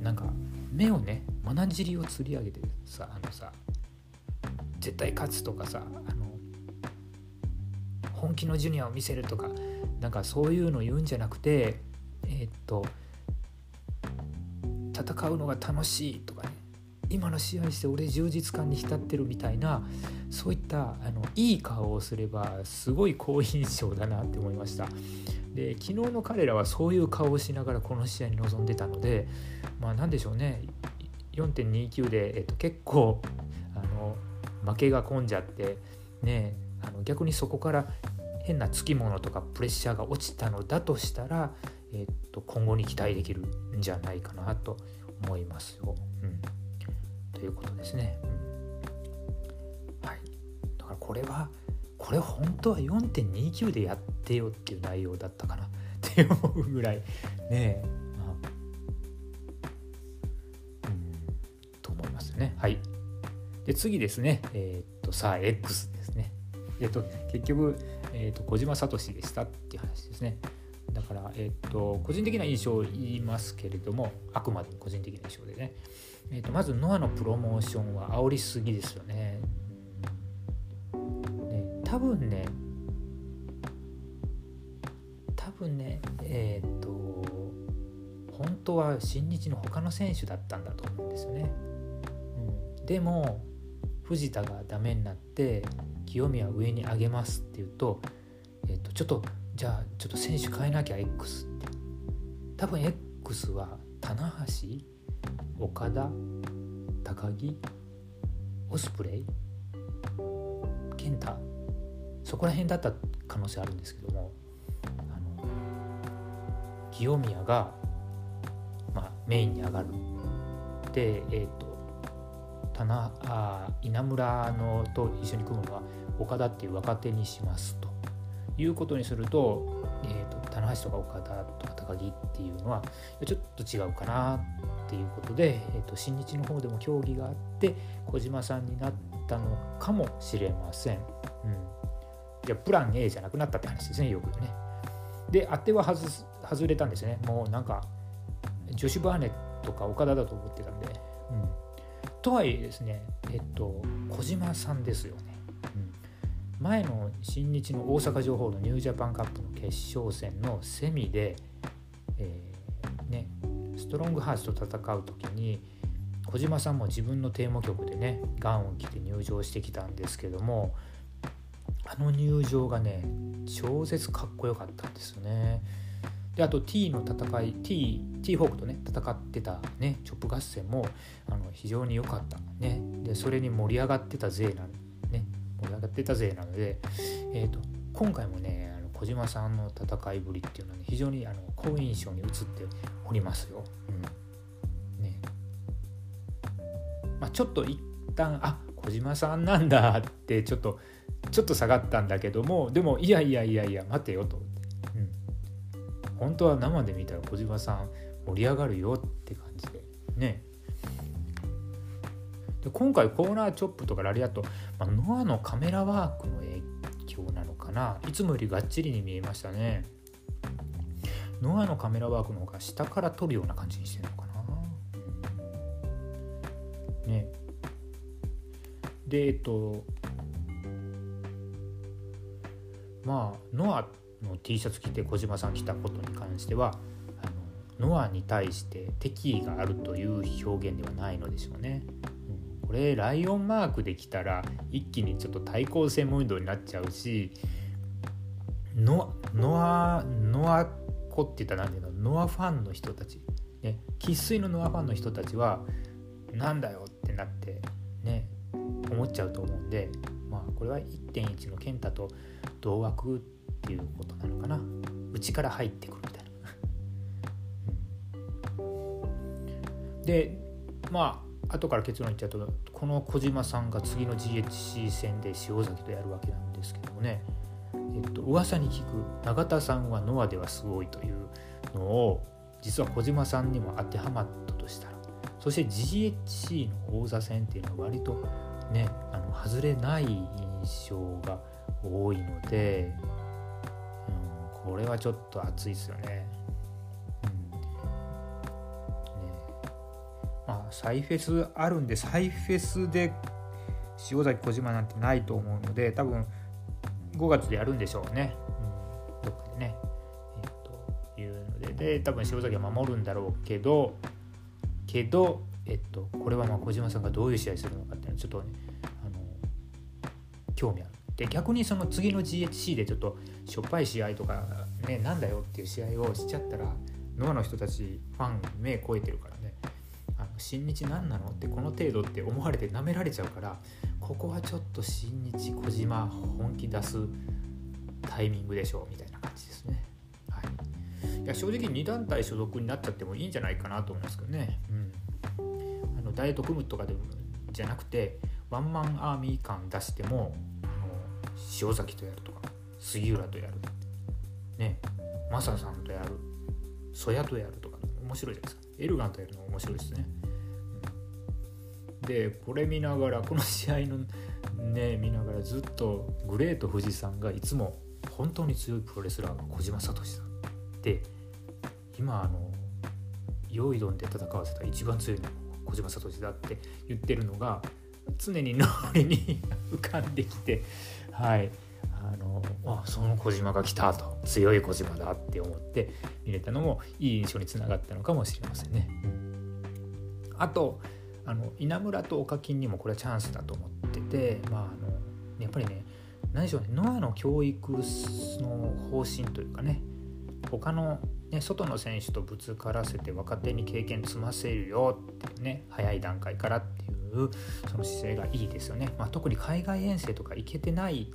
Speaker 1: うなんか目をねまなじりを釣り上げてさあのさ絶対勝つとかさあの本気のジュニアを見せるとかなんかそういうの言うんじゃなくてえー、っと戦うのが楽しいとかね。今の試合して俺充実感に浸ってるみたいなそういったあのいい顔をすればすごい好印象だなって思いました。で昨日の彼らはそういう顔をしながらこの試合に臨んでたのでまあ何でしょうね。4.29で、えっと、結構あの負けが込んじゃってねあの逆にそこから変なつきものとかプレッシャーが落ちたのだとしたら、えっと今後に期待できるんじゃないかなと思いますよ。うん、ということですね。うん、はい、だからこれはこれ本当は4.29でやってよっていう内容だったかな って思うぐらいねまあ、うん、と思いますね。はい。で次ですね、えー、っとさあ X ですね。えっと結局、えー、っと小島聡でしたっていう話ですね。だから、えっと個人的な印象を言いますけれどもあくまで個人的な印象でね、えっとまずノアのプロモーションは煽りすぎですよね。ね多分ね多分ねえっ、と本当は新日の他の選手だったんだと思うんですよね。うん、でも藤田がダメになって清宮上に上げますっていうと,、えーと、ちょっとじゃあちょっと選手変えなきゃ X って。多分 X は棚橋岡田高木オスプレイ健太。そこら辺だった可能性あるんですけどもあの清宮が、まあ、メインに上がる。でえっ、ー、と棚あ稲村のと一緒に組むのは岡田っていう若手にしますと。いうことにすると,、えーと、棚橋とか岡田とか高木っていうのはちょっと違うかなっていうことで、えーと、新日の方でも協議があって小島さんになったのかもしれません。うん、じゃプラン A じゃなくなったって話ですねよくね。で当ては外す外れたんですねもうなんかジョシュ・バーネットか岡田だと思ってたんで。うんとはいえですねえっと小島さんですよね、前の新日の大阪情報のニュージャパンカップの決勝戦のセミで、えー、ね、ストロングハーツと戦う時に小島さんも自分のテーマ曲でねガンを着て入場してきたんですけどもあの入場がね超絶かっこよかったんですよね。であと T の戦い T, T ホークとね戦ってたねチョップ合戦もあの非常に良かったねでそれに盛り上がってた勢なね盛り上がってた勢なので、えーと、今回もねあの小島さんの戦いぶりっていうのは、ね、非常にあの好印象に映っておりますよ。うん。ね。まあ、ちょっと一旦あ小島さんなんだってちょっとちょっと下がったんだけどもでもいやいやいやいや待てよと。本当は生で見たら小島さん盛り上がるよって感じで。ね。で今回コーナーチョップとかラリアット、まあ、ノアのカメラワークの影響なのかな？いつもよりがっちりに見えましたね。ノアのカメラワークの方が下から撮るような感じにしてるのかな？ね。でえっとまあノアの T シャツ着て小島さん来たことに関してはノアに対して敵意があるという表現ではないのでしょうね。これライオンマークできたら一気にちょっと対抗戦ムードになっちゃうしノノアノア子って言ったら何ていうの？ノアファンの人たち。ね。生粋のノアファンの人たちはなんだよってなってね思っちゃうと思うんでまあこれは1.1の健太と同枠っていうことなのかな。内から入ってくるみたいな。でまあ後から結論言っちゃうとこの小島さんが次の GHC 戦で塩崎とやるわけなんですけどもねえっと噂に聞く永田さんはノアではすごいというのを実は小島さんにも当てはまったとしたらそして GHC の王座戦っていうのは割とねあの外れない印象が多いので、うん、これはちょっと熱いですよね。あサイフェスあるんでサイフェスで塩崎小島なんてないと思うので多分5月でやるんでしょうね、うん、どっかでね。えっ、というのでで多分塩崎は守るんだろうけどけど、えっと、これはまあ小島さんがどういう試合するのかっていうのはちょっとねあの興味ある。で逆にその次の GHC でちょっとしょっぱい試合とかねなんだよっていう試合をしちゃったらノアの人たちファン目超えてるから新日何なの？ってこの程度って思われて舐められちゃうからここはちょっと新日小島本気出すタイミングでしょうみたいな感じですね。はい、いや正直2団体所属になっちゃってもいいんじゃないかなと思いますけどね。うん、あのダイエット組むとかでもじゃなくてワンマンアーミー感出しても塩崎とやるとか杉浦とやるね。マサさんとやる。曽谷とやるとか面白いじゃないですか。エルガンとやるの面白いですね、でこれ見ながらこの試合のね見ながらずっとグレート富士山がいつも本当に強いプロレスラーが小島聡さんで今あの用意どんで戦わせた一番強いの小島聡だって言ってるのが常に脳裏に 浮かんできてはいあのあその小島が来たと強い小島だって思って見れたのもいい印象につながったのかもしれませんね。あとあの稲村と岡金にもこれはチャンスだと思ってて、まあ、あのやっぱりね何でしょうねノアの教育の方針というかね他の、ね、外の選手とぶつからせて若手に経験積ませるよっていうね早い段階からっていうその姿勢がいいですよね、まあ、特に海外遠征とか行けてない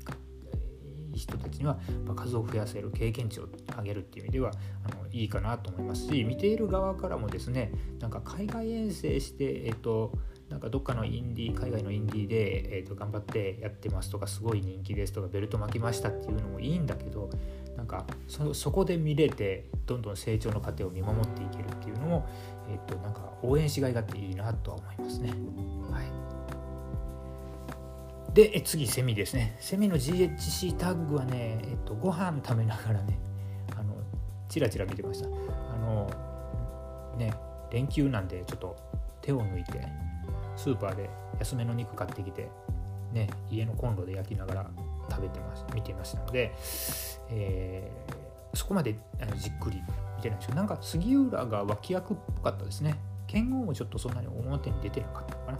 Speaker 1: 人たちには数を増やせる経験値を上げるっていう意味ではあのいいかなと思いますし見ている側からもですねなんか海外遠征して、えっと、なんかどっかのインディー海外のインディーで、えっと、頑張ってやってますとかすごい人気ですとかベルト巻きましたっていうのもいいんだけどなんかそそこで見れてどんどん成長の過程を見守っていけるっていうのも、えっと、なんか応援しがいがあっていいなとは思いますね。で次セミですね。セミの GHC タッグはね、えっと、ご飯食べながらねあのチラチラ見てました。あのね連休なんでちょっと手を抜いてスーパーで安めの肉買ってきてね家のコンロで焼きながら食べてます見てましたので、えー、そこまであのじっくり見てないんですけどなんか杉浦が脇役っぽかったですね。剣豪もちょっとそんなに表に出てなかったのかな。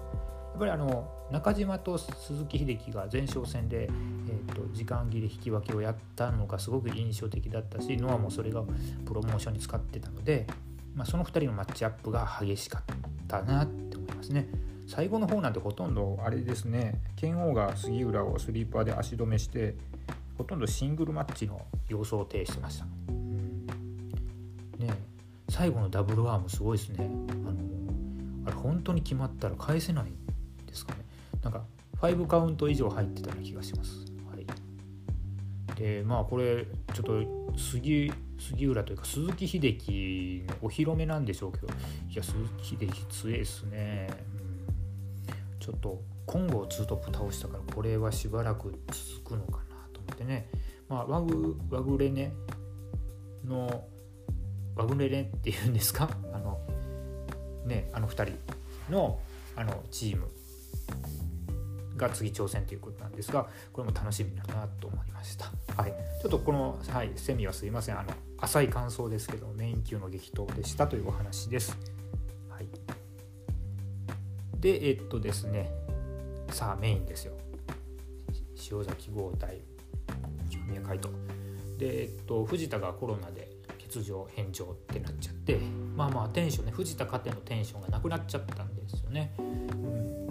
Speaker 1: っぱりあの中島と鈴木秀樹が前哨戦で、えーと、時間切れ引き分けをやったのがすごく印象的だったしノアもそれがプロモーションに使ってたので、まあ、その2人のマッチアップが激しかったなって思いますね。最後の方なんてほとんどあれですね。剣王が杉浦をスリーパーで足止めしてほとんどシングルマッチの様相を呈してました、うん、ね最後のダブルアームすごいですね。あのあれ本当に決まったら返せないですかね。なんか5カウント以上入ってたような気がします、はい、でまあこれちょっと杉杉浦というか鈴木秀樹のお披露目なんでしょうけどいや鈴木秀樹強いですね。ちょっと今後ツートップ倒したからこれはしばらく続くのかなと思ってね、まあ、ワグワグレネのワグレネっていうんですか？あのねあの2人のあのチーム。が次挑戦ということなんですがこれも楽しみだなと思いました。はい。ちょっとこの、はい、セミはすいません。あの浅い感想ですけどメイン級の激闘でしたというお話です。でえっとですね。さあメインですよ。塩崎豪対清宮海斗。で、えっと、藤田がコロナで欠出場返上ってなっちゃってまあまあテンションね藤田勝てのテンションがなくなっちゃったんですよね。うん、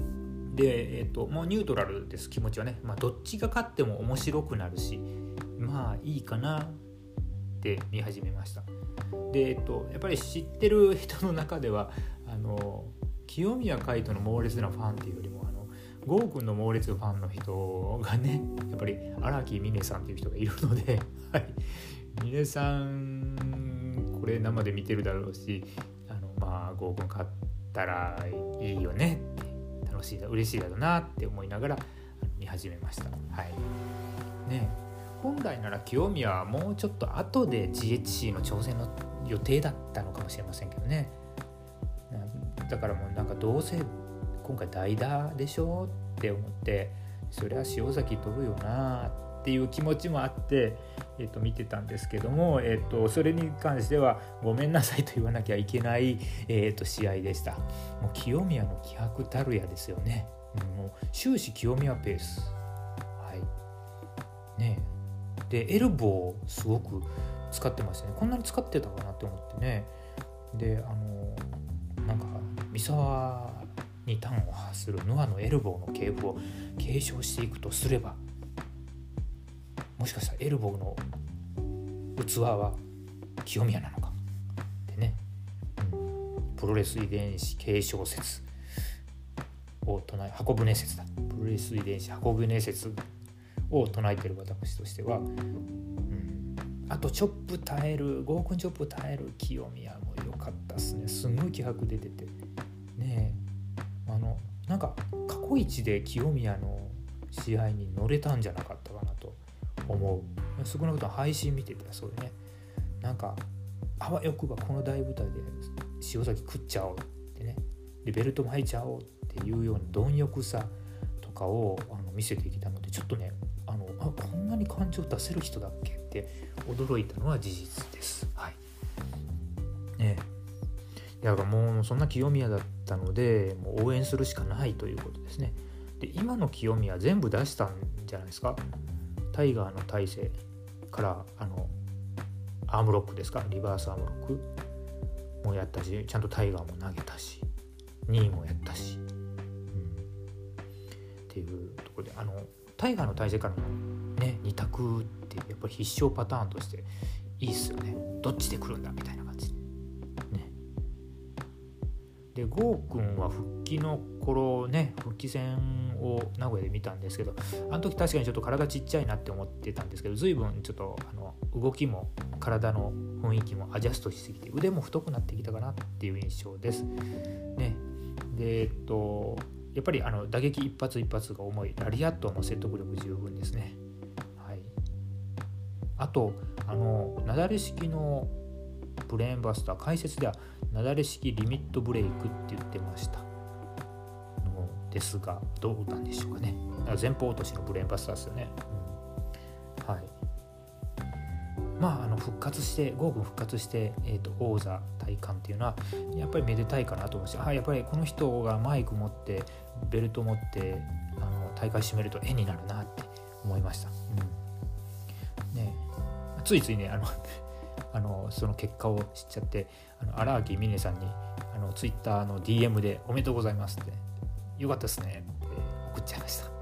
Speaker 1: で、えーと、もうニュートラルです気持ちはね、まあ、どっちが勝っても面白くなるしまあいいかなって見始めました。で、えっと、やっぱり知ってる人の中ではあの清宮海斗の猛烈なファンっていうよりもあの郷君の猛烈ファンの人がねやっぱり荒木美音さんっていう人がいるので、はい、峰さんこれ生で見てるだろうしあのまあ合コン買ったらいいよねって楽しいだ嬉しいだろうなって思いながら見始めました。はい。ね、本来なら清宮はもうちょっと後で GHC の挑戦の予定だったのかもしれませんけどね。だからもうなんかどうせ今回代打でしょって思ってそりゃ塩崎取るよなっていう気持ちもあってえー、と見てたんですけども、えー、とそれに関してはごめんなさいと言わなきゃいけない、えー、と試合でした。もう清宮の気迫たるやですよね、もう終始清宮ペース。はい。ね。でエルボーすごく使ってましたね。こんなに使ってたかなって思ってね。であのなんか三沢に端を発するノアのエルボーの系譜を継承していくとすればもしかしたらエルボーの器は清宮なのか。でね、うん、プロレス遺伝子継承説を唱え箱舟説だ。プロレス遺伝子箱舟説を唱えてる私としては、うん、あとチョップ耐える合コンチョップ耐える清宮も良かったっすね。すんごい気迫出てて。ねえ。あのなんか過去一で清宮の試合に乗れたんじゃなかったかなと。思う少なくとも配信見ててそうでねなんかあわよくばこの大舞台で塩崎食っちゃおうってねでベルトも履いちゃおうっていうような貪欲さとかをあの見せてきたのでちょっとねあのあこんなに感情出せる人だっけって驚いたのは事実です。はい、ねだからもうそんな清宮だったのでもう応援するしかないということですね。で今の清宮全部出したんじゃないですか。タイガーの体勢からあのアームロックですか？リバースアームロックもやったしちゃんとタイガーも投げたし2位もやったし、うん、っていうところであのタイガーの体勢からのね2択ってやっぱり必勝パターンとしていいっすよね。どっちで来るんだ？みたいな感じ。で郷君は復帰の頃ね復帰戦を名古屋で見たんですけどあの時確かにちょっと体ちっちゃいなって思ってたんですけど随分ちょっとあの動きも体の雰囲気もアジャストしすぎて腕も太くなってきたかなっていう印象です。ね、でえっとやっぱりあの打撃一発一発が重いラリアットの説得力十分ですね。はい、あとあの雪崩式のブレーンバスター解説では雪崩式リミットブレイクって言ってましたですがどうなんでしょうかね。前方落としのブレーンバスターですよね、うん、はい。まああの復活してゴーグ復活して、えーと、王座体感っていうのはやっぱりめでたいかなと思うしあやっぱりこの人がマイク持ってベルト持ってあの大会締めると絵になるなって思いました、うん。ね、ついついねあのあのその結果を知っちゃって荒木美音さんにあのツイッターの DM で「おめでとうございます」って「よかったですね」って送っちゃいました。はい。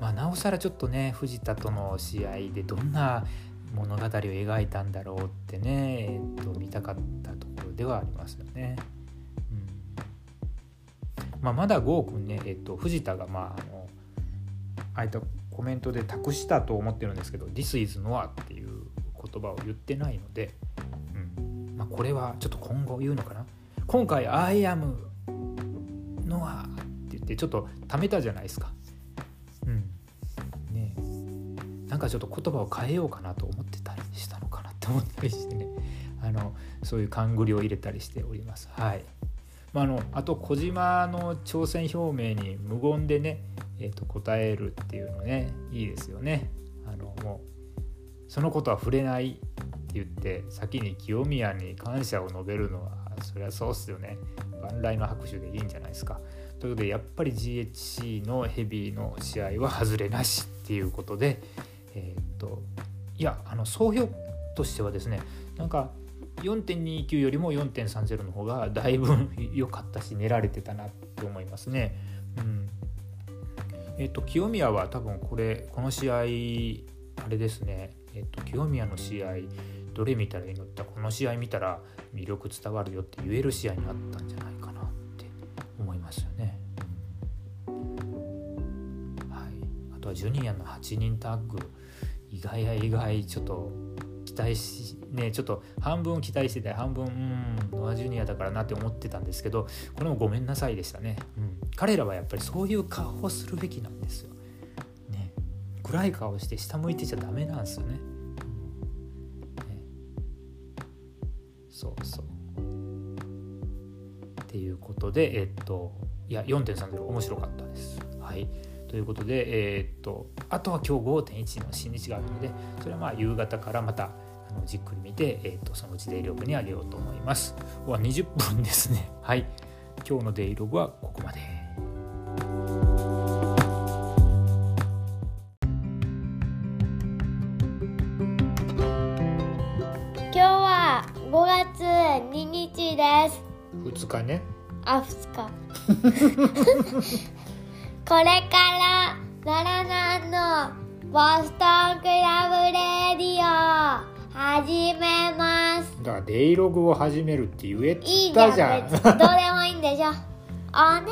Speaker 1: まあ、なおさらちょっとね藤田との試合でどんな物語を描いたんだろうってね、えー、と見たかったところではありますよね。うん。まあ、まだ郷君ね、えー、と藤田がまああのあいったコメントで託したと思ってるんですけど「This is Noah」っていう言葉を言ってないので、うん。まあ、これはちょっと今後言うのかな。今回「I am ノア」って言ってちょっとためたじゃないですか。うんねなんかちょっと言葉を変えようかなと思ってたりしたのかなって思ったりしてねあのそういう勘繰りを入れたりしております。はい。まあ、あのあと小島の挑戦表明に無言でね、えー、と答えるっていうのねいいですよね。あのもうそのことは触れないって言って先に清宮に感謝を述べるのはそりゃそうっすよね万来の拍手でいいんじゃないですか。ということでやっぱり GHC のヘビーの試合は外れなしっていうことでえー、っといやあの総評としてはですねなんか4.29よりも4.30の方がだいぶ良かったし練られてたなって思いますね。うんえっと、清宮は多分これこの試合あれですね、えっと、清宮の試合どれ見たらいいの？ってこの試合見たら魅力伝わるよって言える試合にあったんじゃないかなって思いますよね。はい、あとはジュニアの8人タッグ意外や意外ちょっと期待しねちょっと半分期待してて半分うんノア・ジュニアだからなって思ってたんですけどこれもごめんなさいでしたね、うん、彼らはやっぱりそういう顔をするべきなんですよ、ね、暗い顔して下向いてちゃダメなんですよね,、そうそうっていうことでえっといや4.30面白かったですはいということで、えー、っとあとは今日5.1の新日があるのでそれはまあ夕方からまたあのじっくり見て、えー、っとそのうちデイログにあげようと思います。は20分ですね。はい。今日のデイログはここまで。
Speaker 2: 5月2日です。
Speaker 1: 2日ね。
Speaker 2: あ、2日。これから奈良南のボストンクラブレディオ始めます
Speaker 1: だからデイログを始めるって言えたじゃん
Speaker 2: いいじゃんどうでもいいんでしょお願いし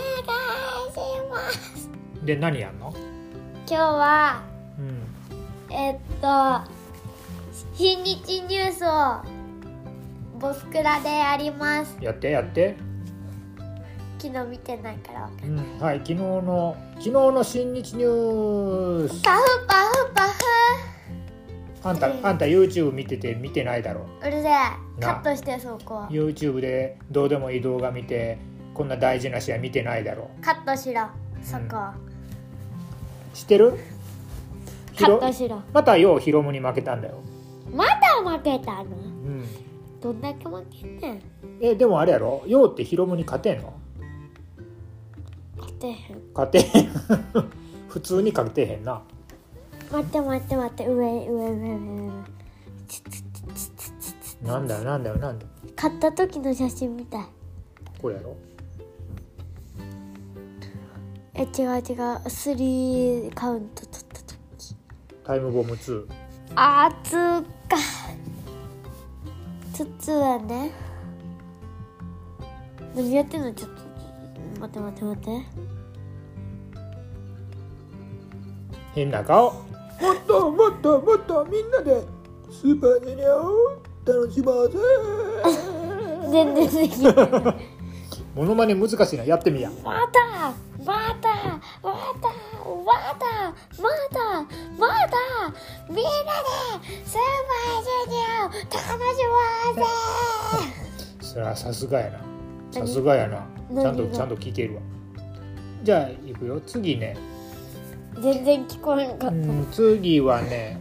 Speaker 2: ます
Speaker 1: で何やんの？
Speaker 2: 今日は、うん、えっと新日ニュースをボスクラでやります。
Speaker 1: やってやって。
Speaker 2: 昨日見てないから
Speaker 1: うん、はい昨日の昨日の新日ニュース。
Speaker 2: パフパフパフ。
Speaker 1: あんた、あんた YouTube 見てて見てないだろ。
Speaker 2: うるせえ。カットしてそこ。
Speaker 1: YouTube でどうでもいい動画見てこんな大事な試合見てないだろ。
Speaker 2: カットしろ。そこ、うん、
Speaker 1: 知ってる？
Speaker 2: カットしろ。
Speaker 1: またようヒロムに負けたんだよ。
Speaker 2: また負けたの？うんどんだけ負けんねん。
Speaker 1: えでもあれやろ？ようってヒロムに勝てんの？
Speaker 2: てへん。
Speaker 1: 勝てへん。普通に勝てへんな。
Speaker 2: 待って待って待って。上上上上上
Speaker 1: なんだよなんだよなんだよ。
Speaker 2: 買った時の写真みたい。
Speaker 1: これやろ？
Speaker 2: え違う違う。3カウント取った時。
Speaker 1: タイムボム2
Speaker 2: あーつーかつつはね何やってんの？ちょっと待って待って待って。
Speaker 1: 変な顔。もっともっともっとみんなでスーパージュニアを楽しもうぜ。
Speaker 2: 全然できない。
Speaker 1: モノマネ難しいな。やってみや。
Speaker 2: またまたまたまたまたまたみんなでスーパージュニアを楽しもうぜ。
Speaker 1: それはさすがやな。さすがやな。ちゃんとちゃんと聞けるわ。じゃあいくよ。次ね。
Speaker 2: 全然聞こえんかった、うん、
Speaker 1: 次はね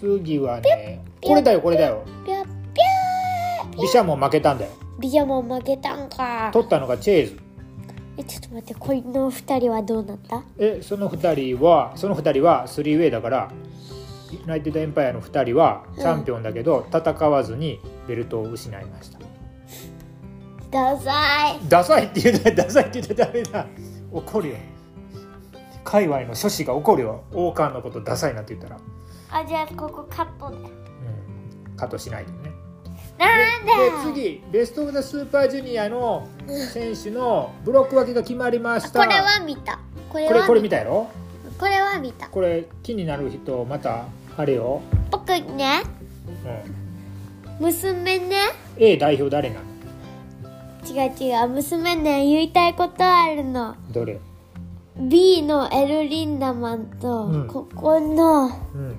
Speaker 1: 次はねこれだよこれだよ。ビシャモン負けたんだよ。
Speaker 2: ビシャモン負けたんか。
Speaker 1: 取ったのがチェーズ
Speaker 2: えちょっと待ってこの二人はどうなった？
Speaker 1: えその二人はその二人はスリーウェイだからユナイテッドエンパイアの二人はチャンピオンだけど、うん、戦わずにベルトを失いました。
Speaker 2: ダサい。
Speaker 1: ダサいって言うとダサいって言うとダメだ。怒るよ。界隈の諸子が怒るよ。王冠のことダサいなって言ったら。
Speaker 2: あじゃあここカットで、う
Speaker 1: ん、カットしないでねで次ベスト・オブ・ザ・スーパージュニアの選手のブロック分けが決まりました。
Speaker 2: これは見た。
Speaker 1: これこれこれ見たやろ？
Speaker 2: これは見た。
Speaker 1: これ気になる人またあれよ。
Speaker 2: 僕ね、うん、娘ね。
Speaker 1: A 代表誰なの？
Speaker 2: 違う違う。娘ね言いたいことあるの。
Speaker 1: どれ
Speaker 2: ？B のエルリンダマンと、うん。ここのうん。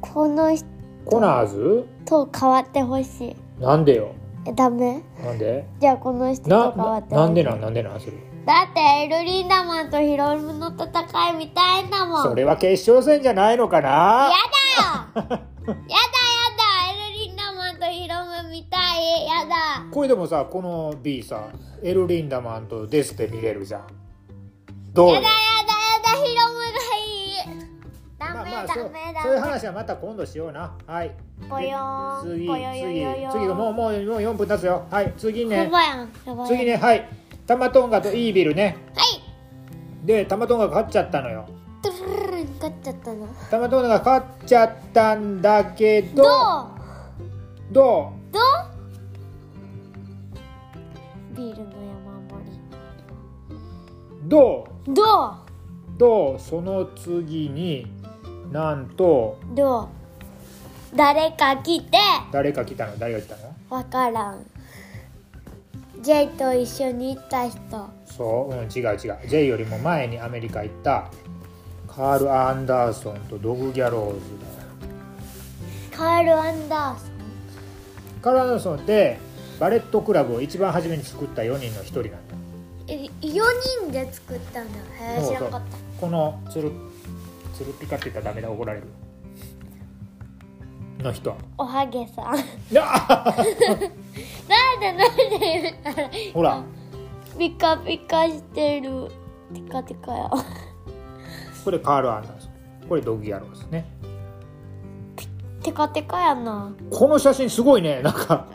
Speaker 2: この人
Speaker 1: コナーズ？
Speaker 2: と変わってほしい。
Speaker 1: なんでよ？
Speaker 2: えダメ。
Speaker 1: なんで？
Speaker 2: じゃあこの人と
Speaker 1: な
Speaker 2: 変わって
Speaker 1: ななんでなん？なんでなんそれ
Speaker 2: だってエルリンダマンとヒロムの戦いみたいんだもん。
Speaker 1: それは決勝戦じゃないのかな？
Speaker 2: やだよ。やだやだエルリンダマンとヒロムみたい。やだ。
Speaker 1: これでもさこの B さエル・リンダマンとデスペ見れるじゃん。どう
Speaker 2: やだやだまあ、ま
Speaker 1: まあそうそういう話はまた今度しような。はい。
Speaker 2: ぽよーん
Speaker 1: 次
Speaker 2: ぽよよ
Speaker 1: 次
Speaker 2: よよ。
Speaker 1: 次がもうもうもう4分経つよ。はい次
Speaker 2: ほ
Speaker 1: ね
Speaker 2: んまやんやばい。
Speaker 1: 次ねはい。タマトンガとイービルね。
Speaker 2: はい。
Speaker 1: でタマトンガが勝っちゃったのよ。
Speaker 2: トゥルルルル勝っちゃったの
Speaker 1: タマトンガが勝っちゃったんだけど
Speaker 2: どう
Speaker 1: ど
Speaker 2: どうビールの山盛り
Speaker 1: うどう
Speaker 2: ど
Speaker 1: どうその次になんと
Speaker 2: うどう？誰か来て？
Speaker 1: 誰か来たの？誰が来たの？
Speaker 2: わからん。J と一緒に行った人。
Speaker 1: そう、うん、違う違う。J よりも前にアメリカ行った。カール・アンダーソンとドグ・ギャローズだ
Speaker 2: カール・アンダーソン？
Speaker 1: カール・アンダーソンってバレットクラブを一番初めに作った4人の1人なんだ
Speaker 2: え4人で作ったんだ。へえ知らなかっ
Speaker 1: このつるつるピカって言ったらダメだ怒られる。の人
Speaker 2: たおはげさん。なんでなんで
Speaker 1: ほら。
Speaker 2: ピカピカしてる。テカテカや。
Speaker 1: これカール・アンダーソン。これドグ・ギャローズね。
Speaker 2: テカテカやな。
Speaker 1: この写真すごいね。なんか。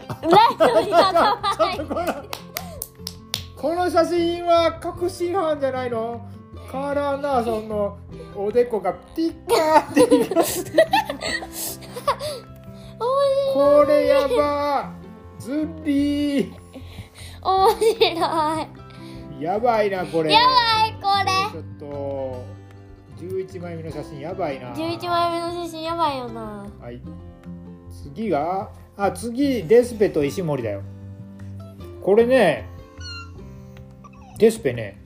Speaker 1: この写真は確信犯じゃないの？カール・アンダーソンのおでこがピッカーってこれやばズッリー
Speaker 2: 面白い。
Speaker 1: やばい。なこれ
Speaker 2: やばい。これ
Speaker 1: ちょっと11枚目の写真やばい。な
Speaker 2: 11枚目の写真やばい。よな
Speaker 1: はい。次があ次デスペと石森だよこれねデスペね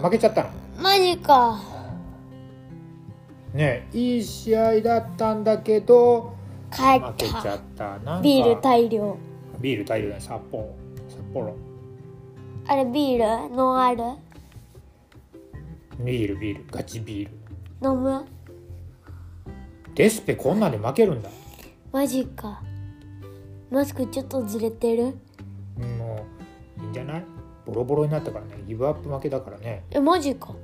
Speaker 1: 負けちゃったの
Speaker 2: マジか。
Speaker 1: ねいい試合だったんだけど
Speaker 2: 帰
Speaker 1: 負けちゃった。なんか
Speaker 2: ビール大量。
Speaker 1: ビール大量だね札幌。札幌。
Speaker 2: あれビール？ノンアル？
Speaker 1: ビールビール。ガチビール。
Speaker 2: 飲む？
Speaker 1: デスペこんなんで負けるんだ。
Speaker 2: マジか。マスクちょっとずれてる？
Speaker 1: うんもういいんじゃない？ボロボロになったからね。ギブアップ負けだからね。
Speaker 2: えマジか。
Speaker 1: うん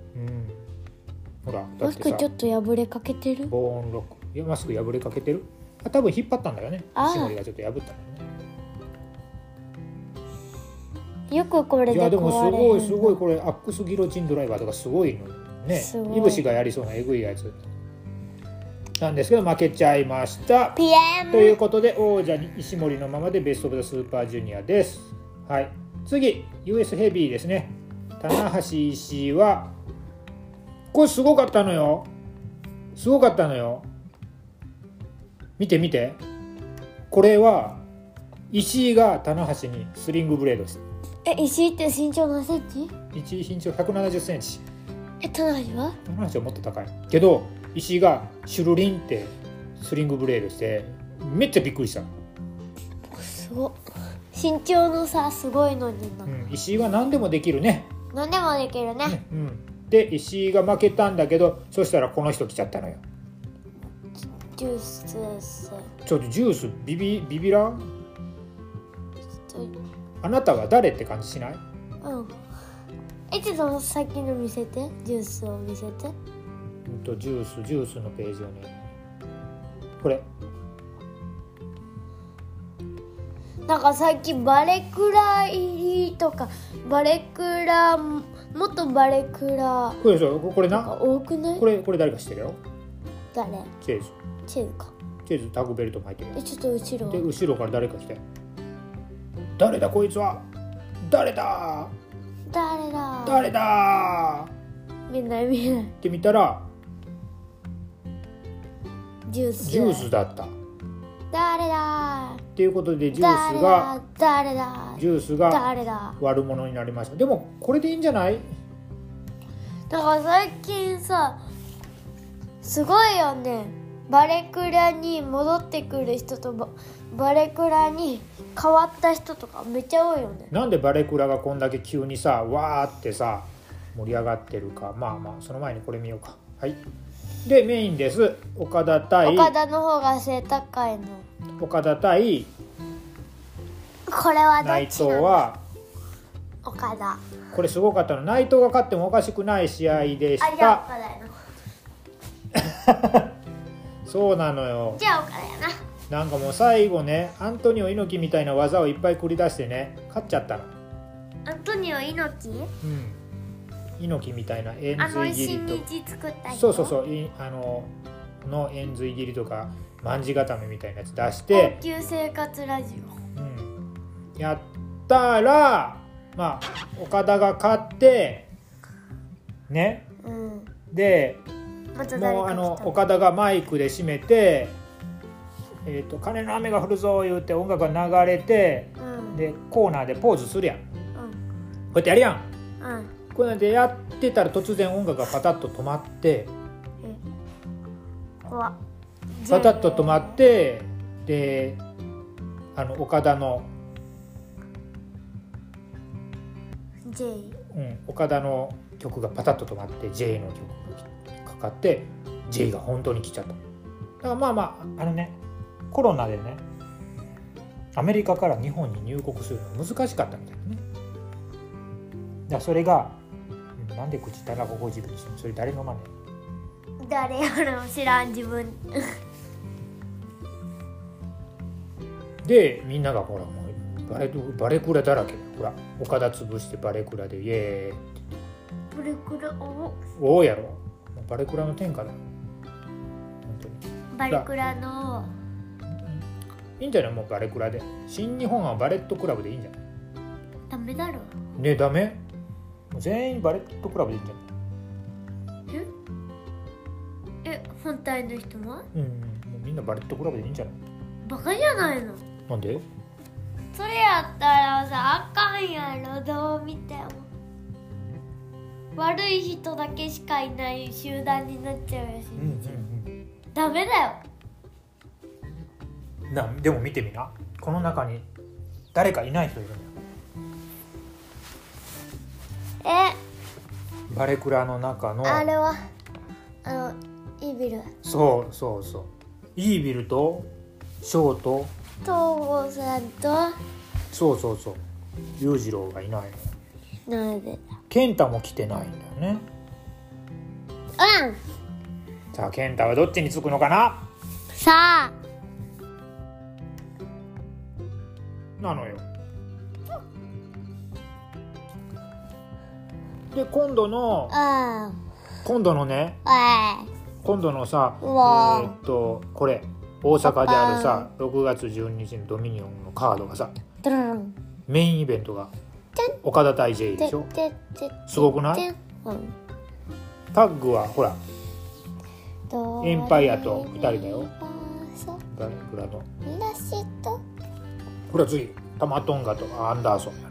Speaker 1: ほらだ
Speaker 2: マスクちょっと破れかけてる？
Speaker 1: ボーンロック。マスク破れかけてる？あ多分引っ張ったんだよね。石森がちょっと破ったんだよ
Speaker 2: よくこれで
Speaker 1: ねいやでもすごいすごいこれアックスギロチンドライバーとかすごいのね
Speaker 2: い。
Speaker 1: いぶしがやりそうなえぐいやつ。なんですけど負けちゃいました。ということで王者に石森のままでベスト・オブ・ザ・スーパージュニアです。はい。次 US ヘビーですね。棚橋石井はこれすごかったのよ。すごかったのよ。見て見て。これは石井が棚橋にスリングブレードです
Speaker 2: え石井って身長何センチ？
Speaker 1: 石井身長1 7 0センチ。
Speaker 2: え田中は？
Speaker 1: 棚橋はもっと高い。けど石井がシュルリンってスリングブレードしてめっちゃびっくりした、
Speaker 2: すごっ。身長の差すごいのにな、
Speaker 1: うん、石井は何でもできるね。
Speaker 2: 何でもできるね。
Speaker 1: ねうん、で石井が負けたんだけどそしたらこの人来ちゃったのよ。
Speaker 2: ジュースです。
Speaker 1: ちょっとジュースビビビビらん？あなたは誰って感じしない？
Speaker 2: とうん。えちょっとさっきの見せて。ジュースを見せて。
Speaker 1: うんとジュースジュースのページをね。これ。
Speaker 2: なんかさっきバレクラ入りとかバレクラ元バレクラ。
Speaker 1: これでしょ？これ
Speaker 2: が
Speaker 1: な
Speaker 2: 多くない？
Speaker 1: これこれ誰か知ってるよ？
Speaker 2: 誰？
Speaker 1: チェーズ。
Speaker 2: チェーズか。
Speaker 1: チェーズタグベルトも入ってるよ。
Speaker 2: えちょっと後ろ。
Speaker 1: で後ろから誰か来て。誰だこいつは？誰だ？
Speaker 2: 誰だ？
Speaker 1: 誰だ？
Speaker 2: 見ない見ない。
Speaker 1: って見たら
Speaker 2: ジュース
Speaker 1: ジュースだった。っ
Speaker 2: 誰だ？
Speaker 1: ていうことでジュー
Speaker 2: 誰
Speaker 1: スが
Speaker 2: だ？誰だ？
Speaker 1: ジュースが悪者になりました。でもこれでいいんじゃない？
Speaker 2: だから最近さすごいよね。バレクラに戻ってくる人とババレクラに変わった人とかめっちゃ多いよね。
Speaker 1: なんでバレクラがこんだけ急にさわーってさ盛り上がってるか。まあまあその前にこれ見ようか。はいでメインです。岡田対
Speaker 2: 岡田の方が背高いの。
Speaker 1: 岡田対
Speaker 2: これはど
Speaker 1: 内
Speaker 2: っちなの
Speaker 1: 藤は？
Speaker 2: 岡田。
Speaker 1: これすごかったの。内藤が勝ってもおかしくない試合でし
Speaker 2: あじゃあ
Speaker 1: た
Speaker 2: 岡田やな。
Speaker 1: そうなのよ。
Speaker 2: じゃあ岡田やな。
Speaker 1: なんかもう最後ねアントニオ猪木みたいな技をいっぱい繰り出してね勝っちゃったの。
Speaker 2: アントニオ猪木？
Speaker 1: うん猪木みたいな円髄切
Speaker 2: 新
Speaker 1: りとそうそうそう。いあのの円髄切りとか卍固めみたいなやつ出し
Speaker 2: 高
Speaker 1: て、
Speaker 2: 級生活ラジ
Speaker 1: うん、やったらまあ岡田が勝ってね。
Speaker 2: オうん。
Speaker 1: で
Speaker 2: ま
Speaker 1: もうあの岡田がマイクで締めて「えーと金の雨が降るぞ」言うて音楽が流れて
Speaker 2: うん。
Speaker 1: でコーナーでポーズするやん。こ
Speaker 2: うん。
Speaker 1: うやってやるやん。
Speaker 2: うん
Speaker 1: こうやってやってたら突然音楽がパタッと止まって
Speaker 2: え怖っ。
Speaker 1: パタッと止まってであの岡田の、
Speaker 2: J
Speaker 1: うん、岡田の曲がパタッと止まって J の曲がかかって J が本当に来ちゃった。だからまあまああのねコロナでねアメリカから日本に入国するの難しかったみたいなね。だそれがうんなんで口たらこご自分にしてんのそれ誰の真似？
Speaker 2: 誰やろ知らん自分。
Speaker 1: でみんながほらもうバレバレクラだらけ。ほらオカダ潰してバレクラでイエーイ
Speaker 2: プルクルお
Speaker 1: おおやろバレクラの天下だよ。本当に。
Speaker 2: バレクラの。
Speaker 1: いいんじゃない？もうバレクラで。新日本はバレットクラブでいいんじゃない？
Speaker 2: ダメだろ。
Speaker 1: ねダメ？全員バレットクラブでいいんじゃない？
Speaker 2: え？反対の人も？
Speaker 1: うん、うん、もうみんなバレットクラブでいいんじゃない？
Speaker 2: バカじゃないの？
Speaker 1: なんで？
Speaker 2: それやったらさあかんやろどう見ても。悪い人だけしかいない集団になっちゃうやし、
Speaker 1: うん
Speaker 2: ダメだよ。
Speaker 1: うんなでも見てみな。この中に誰かいない人いるんだよ
Speaker 2: え。
Speaker 1: バレクラの中の。
Speaker 2: あれはあのイービル。
Speaker 1: そうそうそう。イービルとショーと。
Speaker 2: 東郷さんと。
Speaker 1: そうそうそう。裕次郎がいないの。
Speaker 2: なんで。
Speaker 1: 健太も来てないんだよね。
Speaker 2: うん。
Speaker 1: さあ健太はどっちにつくのかな？
Speaker 2: さあ。
Speaker 1: なのよで今度の
Speaker 2: あ
Speaker 1: 今度のね
Speaker 2: あ
Speaker 1: 今度のさえーっとこれ大阪であるさ6月12日のドミニオンのカードがさメインイベントが岡田対 J でしょ？すごくない？
Speaker 2: うん。
Speaker 1: タッグはほら
Speaker 2: ド
Speaker 1: エンパイアと二人だよ。
Speaker 2: レミファソ
Speaker 1: バレクラのほら次。タマトンガとアンダーソンや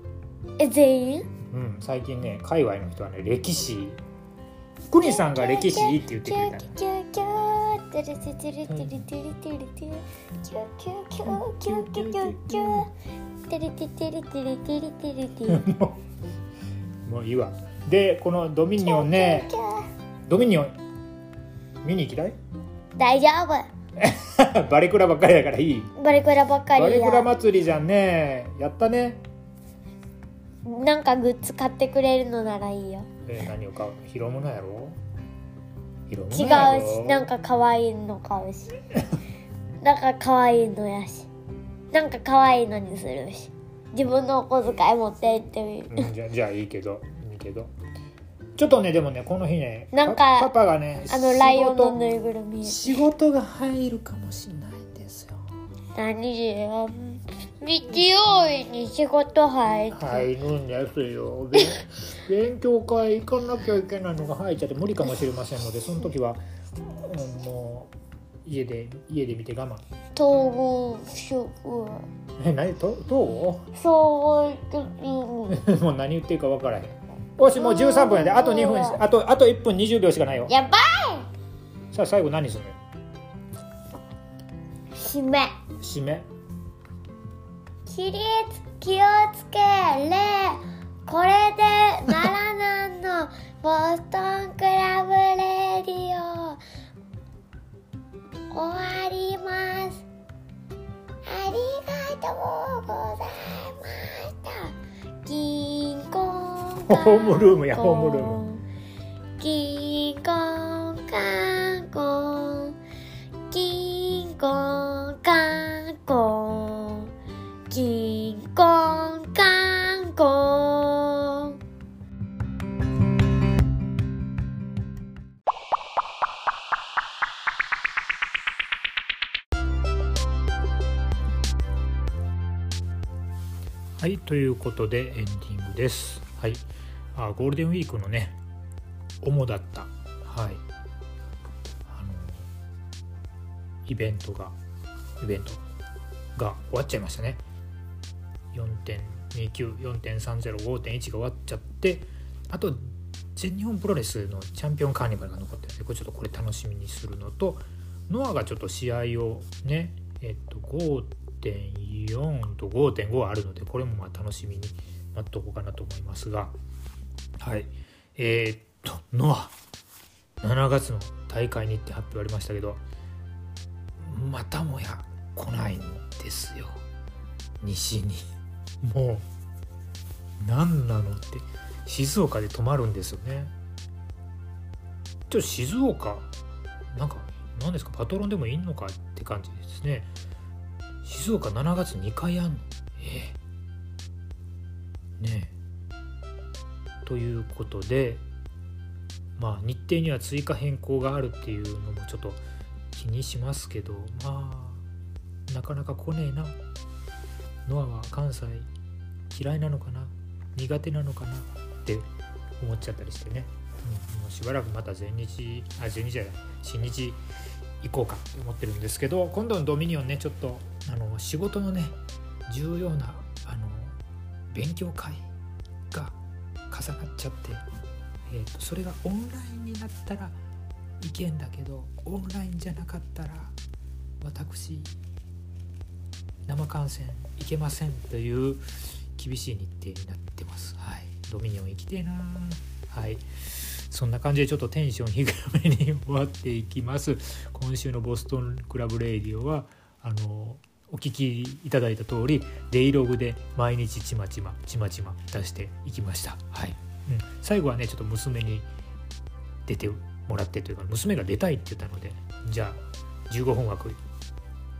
Speaker 2: え全員？
Speaker 1: うん最近ね界隈の人はね歴史。クニさんが歴史いいって言ってくれたの。
Speaker 2: キュキュキュキュキュキュキュキュキュキュテレテテレテレテレテレテレ
Speaker 1: もうもういいわでこのドミニオンね
Speaker 2: キュ
Speaker 1: ドミニオン見に行きたい
Speaker 2: 大丈夫
Speaker 1: バレクラばっかりだからいい
Speaker 2: バレクラばっかり
Speaker 1: バレクラ
Speaker 2: や
Speaker 1: 祭りじゃんねやったね
Speaker 2: なんかグッズ買ってくれるのならいいよ。
Speaker 1: えー何を買う？ヒロムのやろ？
Speaker 2: 違うしなんか可愛いの買うし。なんか可愛いのやし。なんか可愛いのにするし。自分のお小遣い持って行ってみる。
Speaker 1: うん、じゃじゃあいいけど。いいけど。ちょっとねでもねこの日ね
Speaker 2: なんか
Speaker 1: パパパがね
Speaker 2: あのライオンのぬいぐるみ。
Speaker 1: 仕事が入るかもしれないんですよ。
Speaker 2: 何よ日曜日に仕事入って、
Speaker 1: 入るんですよ。勉 勉強会行かなきゃいけないのが入っちゃって無理かもしれませんのでその時は、うん、もう家で家で見て我慢
Speaker 2: 統合職。
Speaker 1: え何？とどう
Speaker 2: 総合的に。
Speaker 1: もう何言ってるか分からへん。おしもう13分やで。あと2分あとあと1分20秒しかないよ。
Speaker 2: やばい。
Speaker 1: さあ最後何する？のよ
Speaker 2: 締め。
Speaker 1: 締め
Speaker 2: 起立気をつけれこれで奈良南のボストンクラブレディオ。終わります。ありがとうございました。銀行
Speaker 1: ホームルームやホームルームことでエンディングです。はい。あゴールデンウィークのね主だったはい。あのイベントがイベントが終わっちゃいましたね。4.294.305.1が終わっちゃってあと全日本プロレスのチャンピオンカーニバルが残ってるんでこれちょっとこれ楽しみにするのとノアがちょっと試合をねえっと5.4と5.5あるのでこれもまあ楽しみになっとこうかなと思いますが。はい。えー、っとノア。7月の大会に行って発表ありましたけどまたもや来ないんですよ。西に。もう何なのって静岡で泊まるんですよね。ちょっと静岡なんか何ですか？パトロンでもいんのかって感じですね静岡7月2回あんの？ええ。ねえ。ということでまあ日程には追加変更があるっていうのもちょっと気にしますけどまあなかなか来ねえな。ノアは関西嫌いなのかな？苦手なのかな？って思っちゃったりしてね、うん、もうしばらくまた全日あ全日じゃない新日行こうかって思ってるんですけど今度のドミニオンねちょっとあの仕事のね重要なあの勉強会が重なっちゃって、えーとそれがオンラインになったらいけんだけどオンラインじゃなかったら私生観戦いけませんという厳しい日程になってます。はい、ドミニオン行きてえなはいそんな感じでちょっとテンション低めに終わっていきます。今週のボストンクラブレディオはあのお聞きいただいた通りデイログで毎日ちまちまちまちま出していきました。はい、うん、最後はねちょっと娘に出てもらってというか娘が出たいって言ったのでじゃあ15分枠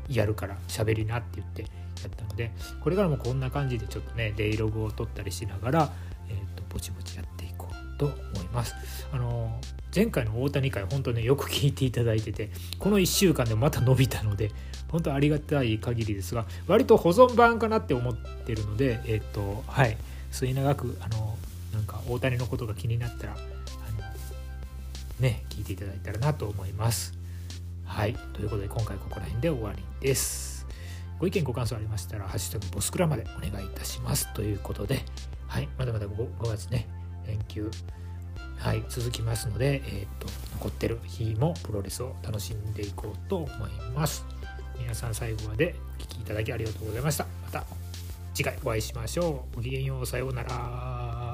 Speaker 1: やるから喋りなって言ってやったのでこれからもこんな感じでちょっとねデイログを取ったりしながら、えー、とぼちぼちやっていこうと思います。あの前回の大谷会本当ねよく聞いていただいててこの1週間でまた伸びたので本当ありがたい限りですが割と保存版かなって思ってるのでえっ、とはい末永くあのなんか大谷のことが気になったらあのね聞いていただいたらなと思います。はいということで今回ここら辺で終わりです。ご意見ご感想ありましたら「ハッシュタグボスクラ」までお願いいたしますということではいまだまだ 5, 5月ね連休はい続きますので、えー、と残ってる日もプロレスを楽しんでいこうと思います。皆さん最後までお聴きいただきありがとうございました。また次回お会いしましょう。ごきげんよう。さようなら。